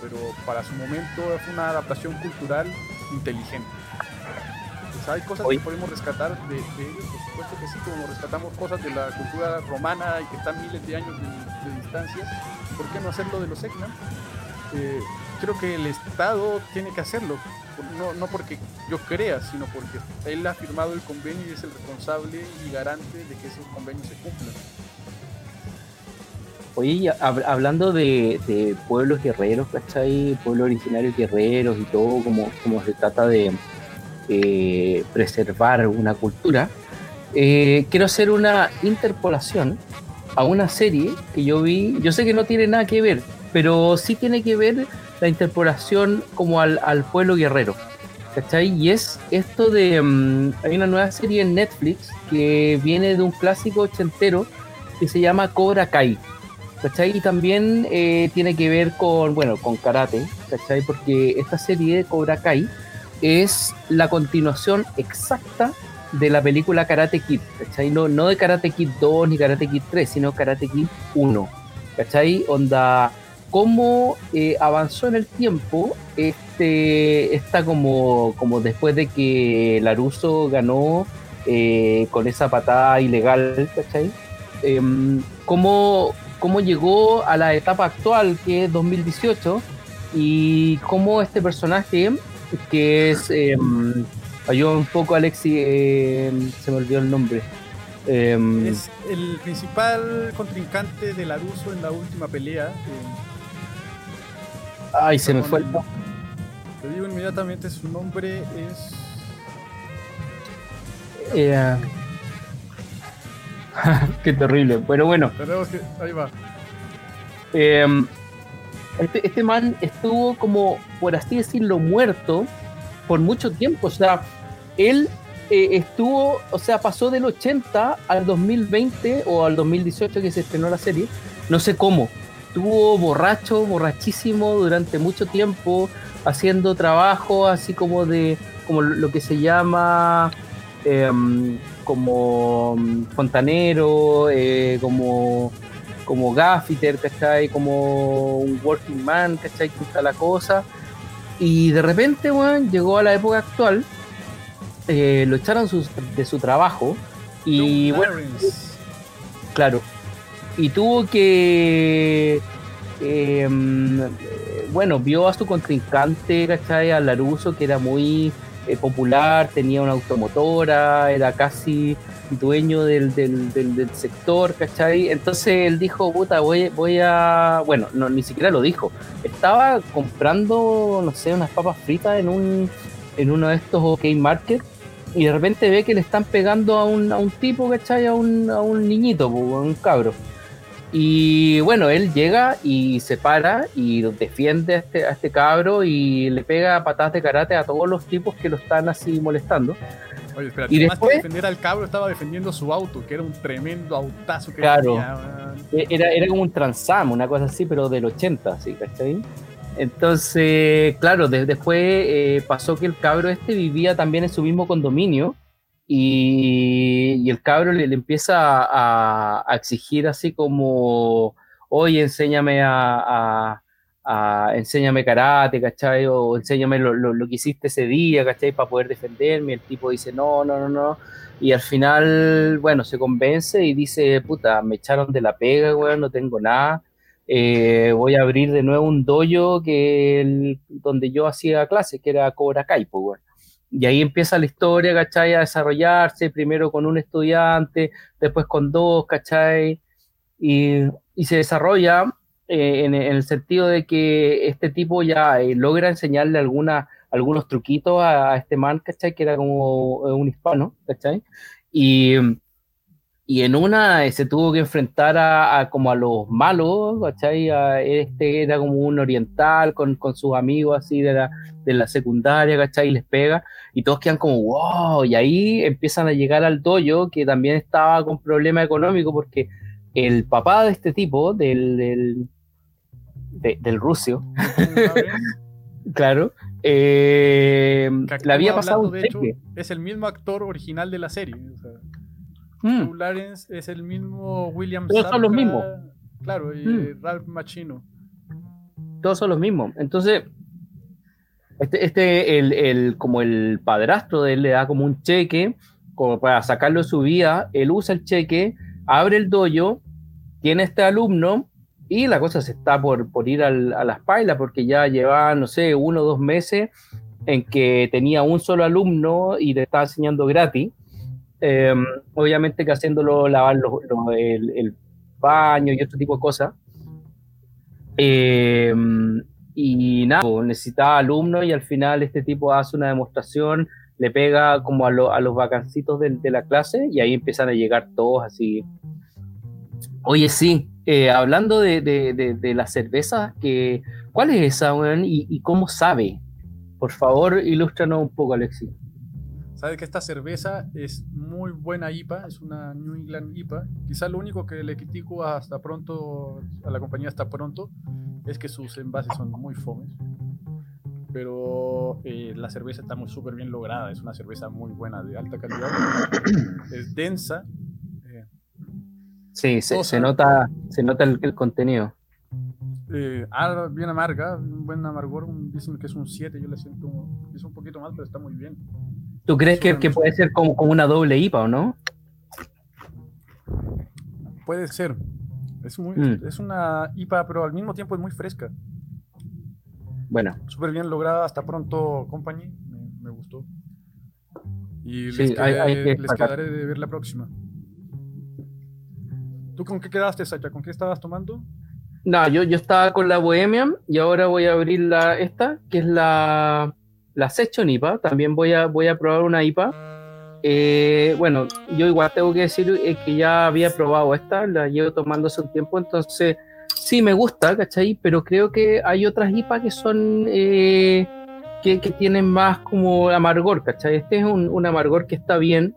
pero para su momento fue una adaptación cultural inteligente. Pues hay cosas Oye. que podemos rescatar de, de ellos, por supuesto que sí, como rescatamos cosas de la cultura romana y que están miles de años de, de distancia, ¿por qué no hacerlo de los Ekman? Eh, creo que el Estado tiene que hacerlo, no, no porque yo crea, sino porque él ha firmado el convenio y es el responsable y garante de que esos convenios se cumplan. Oye, hab- hablando de, de pueblos guerreros, ¿cachai? Pueblos originarios guerreros y todo, como, como se trata de eh, preservar una cultura, eh, quiero hacer una interpolación a una serie que yo vi, yo sé que no tiene nada que ver, pero sí tiene que ver la interpolación como al, pueblo guerrero, ¿cachai? Y es esto de, mm, hay una nueva serie en Netflix que viene de un clásico ochentero que se llama Cobra Kai. Y también eh, tiene que ver con, bueno, con karate, ¿cachai? Porque esta serie, Cobra Kai, es la continuación exacta de la película Karate Kid, ¿cachai? No, no de Karate Kid 2 ni Karate Kid 3, sino Karate Kid 1, ¿cachai? Onda, cómo eh, avanzó en el tiempo, este, está como, como después de que Laruso ganó eh, con esa patada ilegal, ¿cachai? Em, cómo, cómo llegó a la etapa actual, que es 2018, y cómo este personaje, que es... Eh, ayuda un poco Alexi, eh, se me olvidó el nombre. Em, Es el principal contrincante de Laruso en la última pelea. ay, se me fue el Te digo inmediatamente, su nombre es... eh, <laughs> Qué terrible. Pero bueno. Ahí va. Este, este man estuvo como, por así decirlo, muerto por mucho tiempo. O sea, él eh, estuvo, o sea, pasó del 80 al 2020 o al 2018 que se estrenó la serie. No sé cómo. Estuvo borracho, borrachísimo durante mucho tiempo, haciendo trabajo así como de, como lo que se llama em, como mm, fontanero, eh, como, como gaffiter, ¿cachai? Como un working man, ¿cachai? Que está la cosa. Y de repente, weón, llegó a la época actual, eh, lo echaron sus- de su trabajo y bueno. Claro. Y tuvo que. eh, bueno, vio a su contrincante, ¿cachai? A Laruso, que era muy eh, popular, tenía una automotora, era casi dueño del, del, sector, ¿cachai? Entonces él dijo, puta, voy, voy a. Bueno, no, ni siquiera lo dijo. Estaba comprando, no sé, unas papas fritas en un en uno de estos OK Market y de repente ve que le están pegando a un, a un tipo, ¿cachai? A un, a un niñito, a un cabro. Y bueno, él llega y se para y defiende a este, a este cabro y le pega patadas de karate a todos los tipos que lo están así molestando. Oye, espera, Y más después- que defender al cabro, estaba defendiendo su auto, que era un tremendo autazo que Claro. tenía. E- Era, era como un transam, una cosa así, pero del 80, así, ¿cachai? Entonces, claro, de- después eh, pasó que el cabro este vivía también en su mismo condominio y, y el cabro le, le empieza a, a exigir así como, oye, enséñame a, a- a- enséñame karate, ¿cachai? O enséñame lo, lo- lo que hiciste ese día, ¿cachai? Para poder defenderme. El tipo dice, no, no, no, no. Y al final, bueno, se convence y dice, puta, me echaron de la pega, weón, no tengo nada. Eh, voy a abrir de nuevo un dojo que el- donde yo hacía clases, que era Cobra Kai, pues, weón. Y ahí empieza la historia, ¿cachai? A desarrollarse, primero con un estudiante, después con dos, ¿cachai? Y, y se desarrolla eh, en, el sentido de que este tipo ya eh, logra enseñarle alguna, algunos truquitos a, este man, ¿cachai? Que era como eh, un hispano, ¿cachai? Y, y en una se tuvo que enfrentar a, a como a los malos, ¿cachai? A este era como un oriental con, con sus amigos así de la, de la secundaria, ¿cachai? Y les pega y todos quedan como, wow, y ahí empiezan a llegar al dojo que también estaba con problema económico porque el papá de este tipo, del, del, de- del ruso, ¿Sabes? <laughs> claro, eh, le había pasado hablando, un de hecho, cheque. es el mismo actor original de la serie. o sea, Mm. Lawrence es el mismo William Todos son los mismos. Claro, y Mm. Ralph Machino. todos son los mismos. Entonces, este, este el, el- como el padrastro de él le da como un cheque como para sacarlo de su vida, él usa el cheque, abre el dojo, tiene este alumno y la cosa se está por, por ir al- a las pailas porque ya lleva, no sé, uno o dos meses en que tenía un solo alumno y le estaba enseñando gratis. Eh, obviamente que haciéndolo lavar el, el baño y otro tipo de cosas. Eh, y nada, pues, necesitaba alumnos y al final este tipo hace una demostración, le pega como a, lo- a los vacancitos del- de, la clase y ahí empiezan a llegar todos así. Oye, sí, eh, hablando de, de, de, la cerveza, que, ¿cuál es esa? ¿Y, y cómo sabe? Por favor, ilústranos un poco, Alexis. Sabe que esta cerveza es muy buena IPA, es una New England IPA. Quizá lo único que le critico hasta pronto a la compañía hasta pronto es que sus envases son muy fomes. Pero eh, la cerveza está muy súper bien lograda, es una cerveza muy buena, de alta calidad. es densa. Sí, se, nota, se nota el, el contenido. eh, ah, bien amarga, un buen amargor. dicen que es un 7, yo le siento un- es un poquito más, pero está muy bien. ¿Tú crees que, que puede ser como, como una doble IPA o no? Puede ser. Es, muy, Mm. es una IPA, pero al mismo tiempo es muy fresca. Bueno, Súper bien lograda. Hasta pronto, Company. Me, me gustó. Y Sí, les, hay- quedé- hay que les destacar. quedaré de ver la próxima. ¿Tú con qué quedaste, Sacha? ¿Con qué estabas tomando? No, yo, yo estaba con la Bohemian y ahora voy a abrir la, esta, que es la, la Session IPA. También voy a, voy a probar una IPA. Eh, bueno, yo igual tengo que decir eh, que ya había probado esta, la llevo tomando hace un tiempo, entonces sí me gusta, ¿cachai? Pero creo que hay otras IPA que son, eh, que, que tienen más como amargor, ¿cachai? Este es un, un amargor que está bien,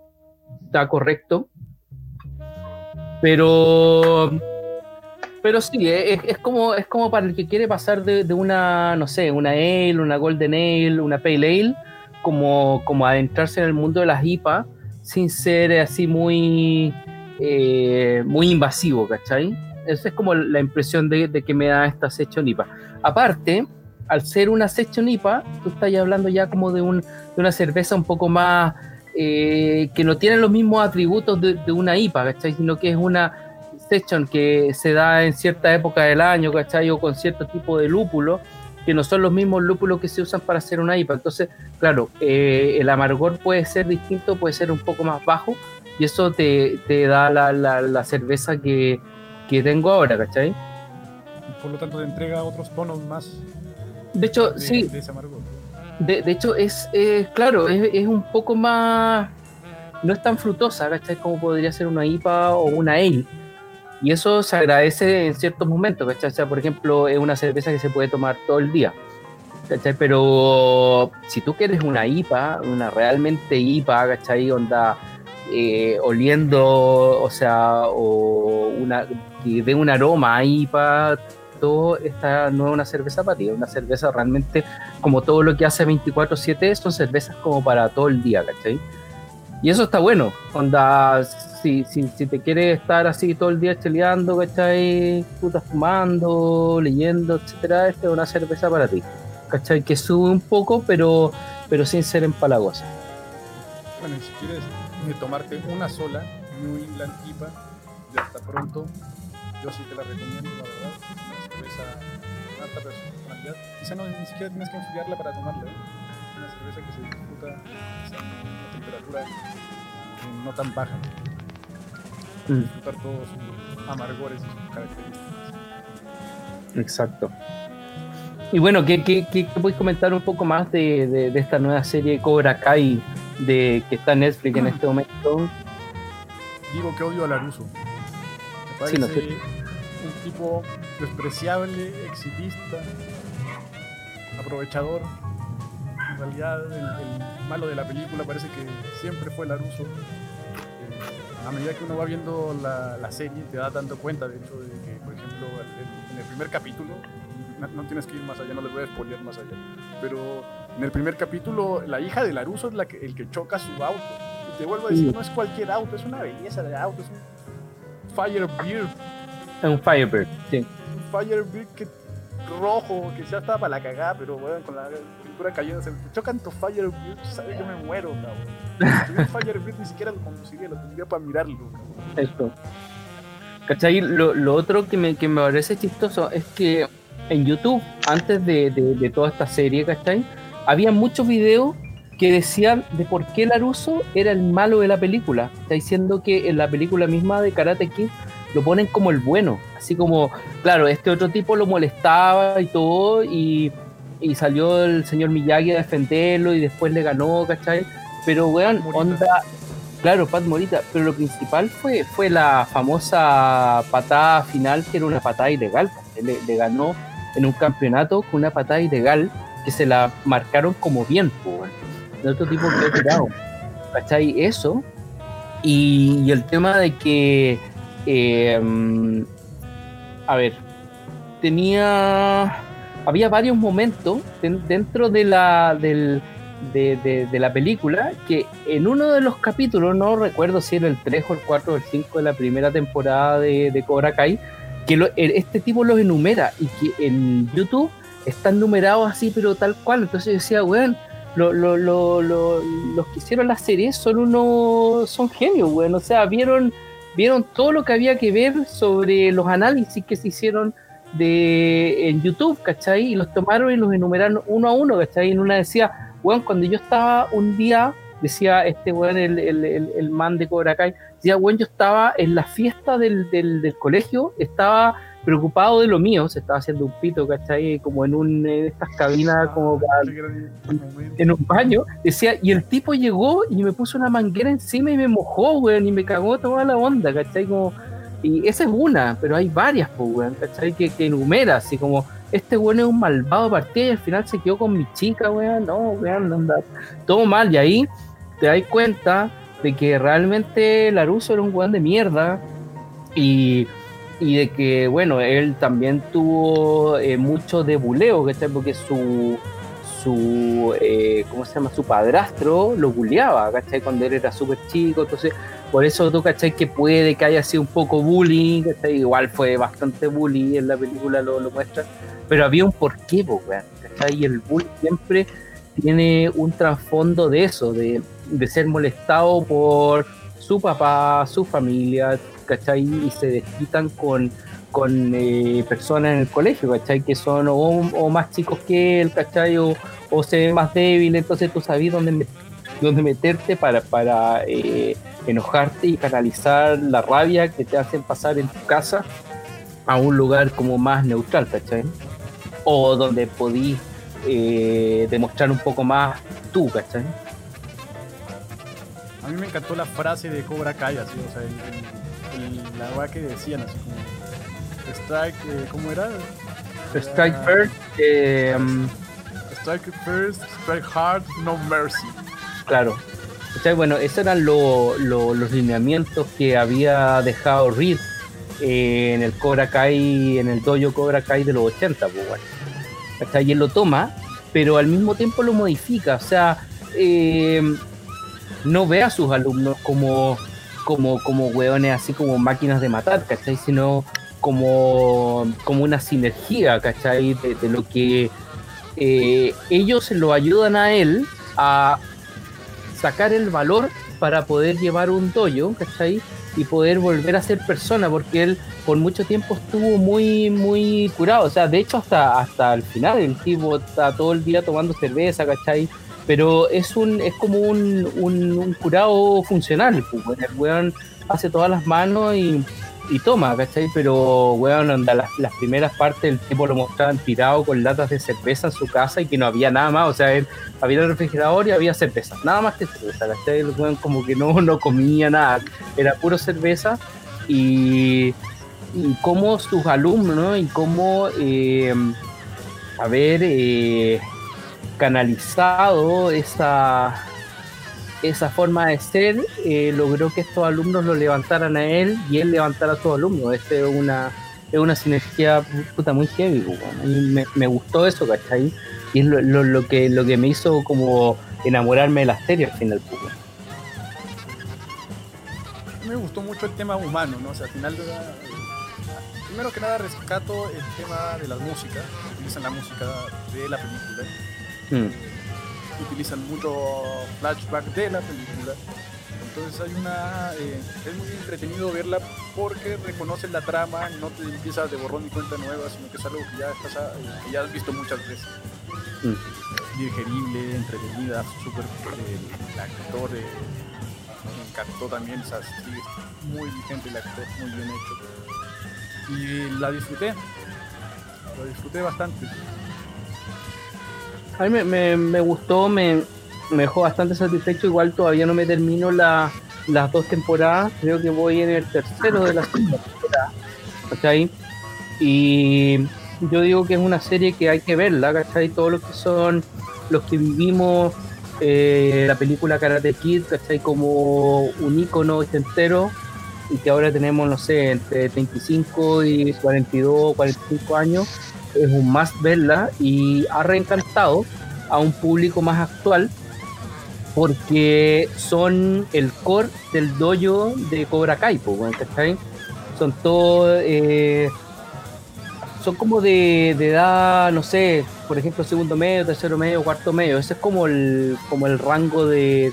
está correcto, pero pero sí, eh, es, como, es como para el que quiere pasar de, una, no sé, una Ale, una Golden Ale, una Pale Ale, como, como adentrarse en el mundo de las IPA sin ser así muy, eh, muy invasivo, ¿cachai? Esa es como la impresión de, que me da esta Session IPA. Aparte, al ser una Session IPA, tú estás hablando ya como de, un, de una cerveza un poco más, eh, que no tiene los mismos atributos de, de una IPA, ¿cachai? Sino que es una session que se da en cierta época del año, ¿cachai? O con cierto tipo de lúpulo, que no son los mismos lúpulos que se usan para hacer una IPA. Entonces, claro, eh, el amargor puede ser distinto, puede ser un poco más bajo, y eso te, te da la, la- la cerveza que, que tengo ahora, ¿cachai? Por lo tanto, te entrega otros tonos más De hecho, de, sí, de ese amargor. De, hecho es, es- claro, es, un poco más, no es tan frutosa, ¿cachai? Como podría ser una IPA o una Ale. Y eso se agradece en ciertos momentos, ¿cachai? Por ejemplo, es una cerveza que se puede tomar todo el día, ¿cachai? Pero si tú quieres una IPA, una realmente IPA, ¿cachai? Onda eh, oliendo, o sea, una, que dé un aroma IPA, todo, esta no es una cerveza es una cerveza realmente como todo lo que hace 24-7, son cervezas como para todo el día, ¿cachai? Y eso está bueno, onda, si, si, si te quieres estar así todo el día cheleando, ¿cachai? Putas fumando, leyendo, etcétera, esta es una cerveza para ti, ¿cachai? Que sube un poco, pero, pero sin ser empalagosa. Bueno, y si quieres tomarte una sola New England IPA, ya está pronto. Yo sí te la recomiendo, la verdad. De alta personalidad. Quizá no, ni siquiera tienes que enfriarla para tomarla. ¿eh? Una cerveza que se disfruta quizá, a una temperatura no tan baja. Mm. disfrutar todos sus amargores y sus características. Exacto. Y bueno, ¿qué, qué, qué, qué podéis comentar un poco más de, de, de esta nueva serie Cobra Kai de, que está en Netflix en <clears throat> este momento? Digo que odio a Laruso. Me Sí, parece no sé. Tipo despreciable, exitista, aprovechador. En realidad, el, el malo de la película parece que siempre fue Laruso. Eh, a medida que uno va viendo la, la serie, te das dando cuenta, de hecho, de que, por ejemplo, el- en el primer capítulo, no, no tienes que ir más allá, no les voy a spoilear más allá, pero en el primer capítulo, la hija de Laruso es la que, el que choca su auto. te vuelvo a decir, no es cualquier auto, es una belleza de auto, es un Firebird, un Firebird, sí. un Firebird que rojo, que ya estaba para la cagada, pero bueno, con la pintura cayendo, se me chocan tu Firebird, sabes que me muero, cabrón. Si un Firebird ni siquiera lo conduciría, lo tendría para mirarlo. cabrón. Eso. ¿Cachai? Lo, lo otro que me, que me parece chistoso es que en YouTube, antes de, de- de toda esta serie, ¿cachai? Había muchos videos que decían de por qué Laruso era el malo de la película. Está diciendo que en la película misma de Karate Kid lo ponen como el bueno. Así como, claro, este otro tipo lo molestaba y todo, y, y salió el señor Miyagi a defenderlo y después le ganó, ¿cachai? Pero, weón, onda, Claro, Pat Morita, pero lo principal fue, fue la famosa patada final, que era una patada ilegal. Le, le ganó en un campeonato con una patada ilegal que se la marcaron como bien, weón. El otro tipo quedó tirado. ¿Cachai? Eso. Y, y el tema de que. Eh, a ver. Tenía. Había varios momentos den- dentro de la, del, de, la película que en uno de los capítulos, no recuerdo si era el 3 o el 4 o el 5 de la primera temporada de, de Cobra Kai, que lo- e- este tipo los enumera y que en YouTube están numerados así, pero tal cual. Entonces yo decía, weón, lo- lo- los que hicieron la serie son unos, son genios, weón. O sea, vieron, vieron todo lo que había que ver sobre los análisis que se hicieron de en YouTube, ¿cachai? Y los tomaron y los enumeraron uno a uno, ¿cachai? Y en una decía, weón, cuando yo estaba un día, decía este weón, el, el, el, el man de Cobra Kai, decía, weón, yo estaba en la fiesta del, del, del colegio, estaba preocupado de lo mío, se estaba haciendo un pito, ¿cachai? Como en, un, en estas cabinas, como para en un baño, decía, y el tipo llegó y me puso una manguera encima y me mojó, weón, y me cagó toda la onda, ¿cachai? Como, y esa es una, pero hay varias, pues, weón, ¿cachai? Que, que enumera, así como, este weón es un malvado partido y al final se quedó con mi chica, weón, no, weón, anda, todo mal, y ahí te das cuenta de que realmente Laruso era un weón de mierda y, y de que, bueno, él también tuvo eh, mucho de buleo, ¿cachai? Porque su, su eh, ¿cómo se llama? Su padrastro lo bulleaba, ¿cachai? Cuando él era súper chico, entonces por eso tú, ¿cachai? Que puede que haya sido un poco bullying, ¿cachai? Igual fue bastante bullying, en la película lo, muestra, pero había un porqué, ¿cachai? Y el bullying siempre tiene un trasfondo de eso, de, de ser molestado por su papá, su familia, ¿cachai? Y se desquitan con, con eh, personas en el colegio, ¿cachai? Que son o, más chicos que él, ¿cachai? O, o se ven más débiles, entonces tú sabes dónde, dónde meterte para, para eh, enojarte y canalizar la rabia que te hacen pasar en tu casa a un lugar como más neutral, ¿cachai? O donde podís eh, demostrar un poco más tú, ¿cachai? A mí me encantó la frase de Cobra Kai, así, o sea, el- el- la weá que decían, así como. Strike, eh, ¿cómo era? Strike first, eh, mm, Strike first, strike hard, no mercy. Claro. ¿Cachai? Bueno, esos eran lo- lo- los lineamientos que había dejado Reed eh, en el Cobra Kai, en el dojo Cobra Kai de los 80, pues bueno. ¿Cachai? Y él lo toma, pero al mismo tiempo lo modifica. O sea, eh, no ve a sus alumnos como, como, como hueones, así como máquinas de matar, ¿cachai? Sino como, como una sinergia, ¿cachai? De, de lo que eh, ellos lo ayudan a él a sacar el valor para poder llevar un dojo, ¿cachai? Y poder volver a ser persona, porque él por mucho tiempo estuvo muy, muy curado. O sea, de hecho, hasta, hasta el final, el tipo está todo el día tomando cerveza, ¿cachai? Pero es un es como un, un, curado funcional, pues, el weón hace todas las manos y, y toma, ¿cachai? Pero, weón, onda, las, las primeras partes el tipo lo mostraban tirado con latas de cerveza en su casa y que no había nada más, o sea, él había el refrigerador y había cerveza, nada más que cerveza, ¿cachai? El weón como que no, no comía nada, era puro cerveza y, y cómo sus alumnos ¿no? y cómo eh, haber eh, canalizado esa, esa forma de ser eh, logró que estos alumnos lo levantaran a él y él levantara a sus alumnos. Este es una, es una sinergia puta muy heavy, me, me gustó eso, ¿cachai? Y es lo, lo, que, lo que me hizo como enamorarme de la serie al final. weón. rescato mucho el tema humano, ¿no? O sea, al final de la- primero que nada rescato el tema de la música, utilizan la música de la película, Mm. utilizan mucho flashback de la película. Entonces hay una. eh, es muy entretenido verla porque reconoces la trama, no te empiezas de borrón y cuenta nueva, sino que es algo que ya, estás a- eh, que ya has visto muchas veces. Mm. Digerible, entretenida, súper. eh, el actor eh, me encantó también, sea, sí, muy vigente el actor, muy bien hecho. Y la disfruté, la disfruté bastante. A mí me, me- gustó, me, me dejó bastante satisfecho. Igual todavía no me termino la- las dos temporadas. Creo que voy en el tercero de la segunda temporada. ¿Cachai? Y yo digo que es una serie que hay que verla, ¿cachai? Todos los que son los que vivimos eh, la película Karate Kid, ¿cachai? Como un ícono entero y que ahora tenemos, no sé, entre 35 y 42, 45 años es un más verla y ha reencantado a un público más actual porque son el core del dojo de Cobra Kai, ¿cachai? Son todos, eh, son como de, de edad, no sé, por ejemplo, segundo medio, tercero medio, cuarto medio. Ese es como el, como el rango de-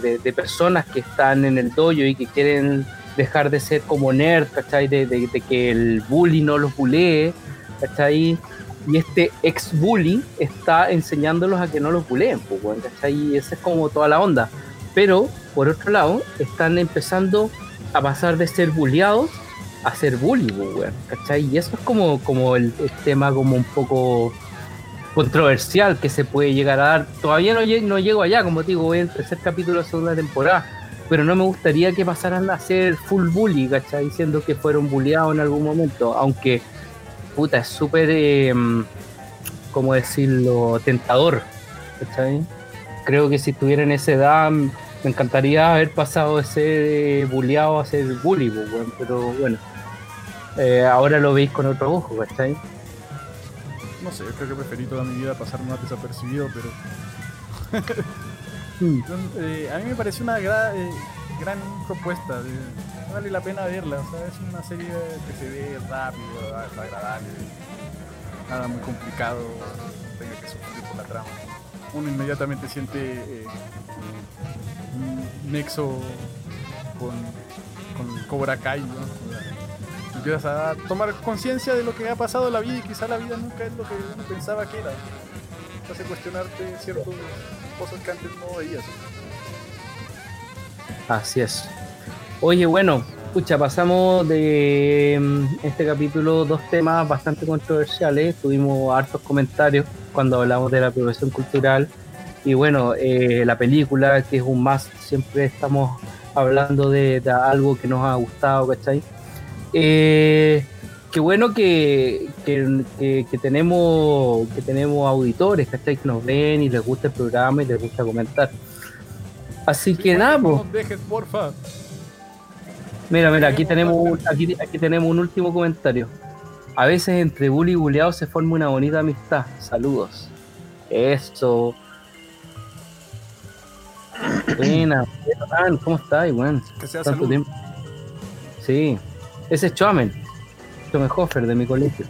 de- de personas que están en el dojo y que quieren dejar de ser como nerd, ¿cachai? De, de- de que el bully no los bulee, ¿cachai? Y este ex bully está enseñándolos a que no los buleen, pues, ¿cachai? Y esa es como toda la onda. Pero, por otro lado, están empezando a pasar de ser bulleados a ser bully, pues, ¿cachai? Y eso es como, como el, tema como un poco controversial que se puede llegar a dar. Todavía no, no llego allá, como digo, voy en el tercer capítulo de segunda temporada, pero no me gustaría que pasaran a ser full bully, ¿cachai? Diciendo que fueron bulleados en algún momento, aunque, puta, es súper, eh, ¿cómo decirlo?, tentador, ¿cachai? Creo que si estuviera en esa edad, me encantaría haber pasado de ser eh, bulleado a ser bully, pues, pero bueno, eh, ahora lo veis con otro ojo, ¿cachai? No sé, yo creo que preferí toda mi vida pasar más desapercibido, pero <laughs> Mm. Eh, a mí me pareció una eh, gran propuesta. vale la pena verla. O sea, es una serie que se ve rápido, agradable. Nada muy complicado. Tenga que sufrir por la trama. Uno inmediatamente siente eh, un nexo con, con Cobra Kai. ¿no? Empiezas a tomar conciencia de lo que ha pasado en la vida y quizá la vida nunca es lo que uno pensaba que era. Te hace cuestionarte ciertas cosas que antes no veías. Así es. Oye, bueno, escucha, pasamos de mm, este capítulo dos temas bastante controversiales. Tuvimos hartos comentarios cuando hablamos de la apropiación cultural. Y bueno, eh, la película, que es un más, siempre estamos hablando de, de algo que nos ha gustado, ¿cachai? Eh, qué bueno que, que, que- que tenemos, que tenemos auditores, ¿cachai? Que nos ven y les gusta el programa y les gusta comentar. Así que nada, pues. No dejes, porfa. Mira, mira, aquí tenemos, un- aquí, aquí tenemos un último comentario. A veces entre bully y buleado se forma una bonita amistad. Saludos. Eso. Buena, ¿cómo estás? Bueno, Que sea tanto salud. tiempo. Sí, ese es Chomen, Chomenhofer de mi colegio.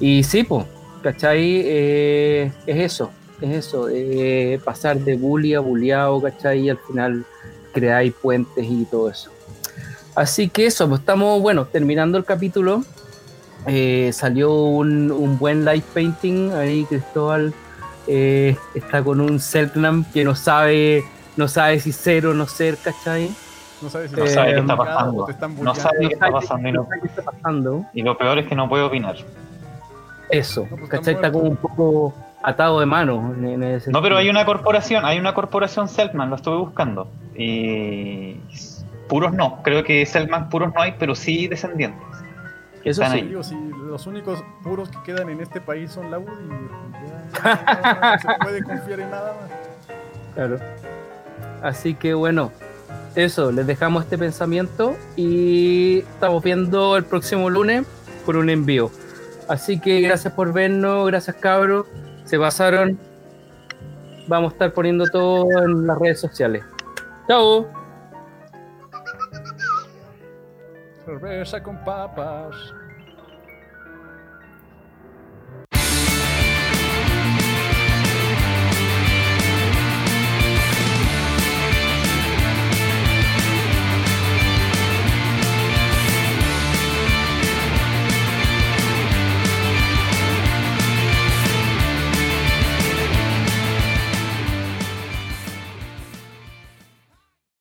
Y sí, pues, ¿cachai? Eh, es eso, es eso, eh, pasar de bully a bulleado, ¿cachai? Y al final creáis puentes y todo eso. Así que eso, pues estamos, bueno, terminando el capítulo. Eh, salió un, buen light painting, ahí Cristóbal eh, está con un Selknam que no sabe, no sabe si ser o no ser, ¿cachai? No sabes si No sabe qué está pasando. o te están No sabe qué está pasando y no no- sabe qué está pasando. Y lo peor es que no puede opinar. Eso, No, pues está ¿cachai? Está como un poco atado de mano. en- en ese No, pero hay una corporación, hay una corporación Selkman, lo estuve buscando. Y puros no, creo que Selkman puros no hay, pero sí descendientes. Eso sí. Digo, si los únicos puros que quedan en este país son la UDI, ya, <laughs> ya no, no se puede confiar en nada más. Claro. Así que bueno, eso, les dejamos este pensamiento y estamos viendo el próximo lunes por un envío. Así que gracias por vernos, gracias cabros, se pasaron. Vamos a estar poniendo todo en las redes sociales. Chao. Cerveza con papas.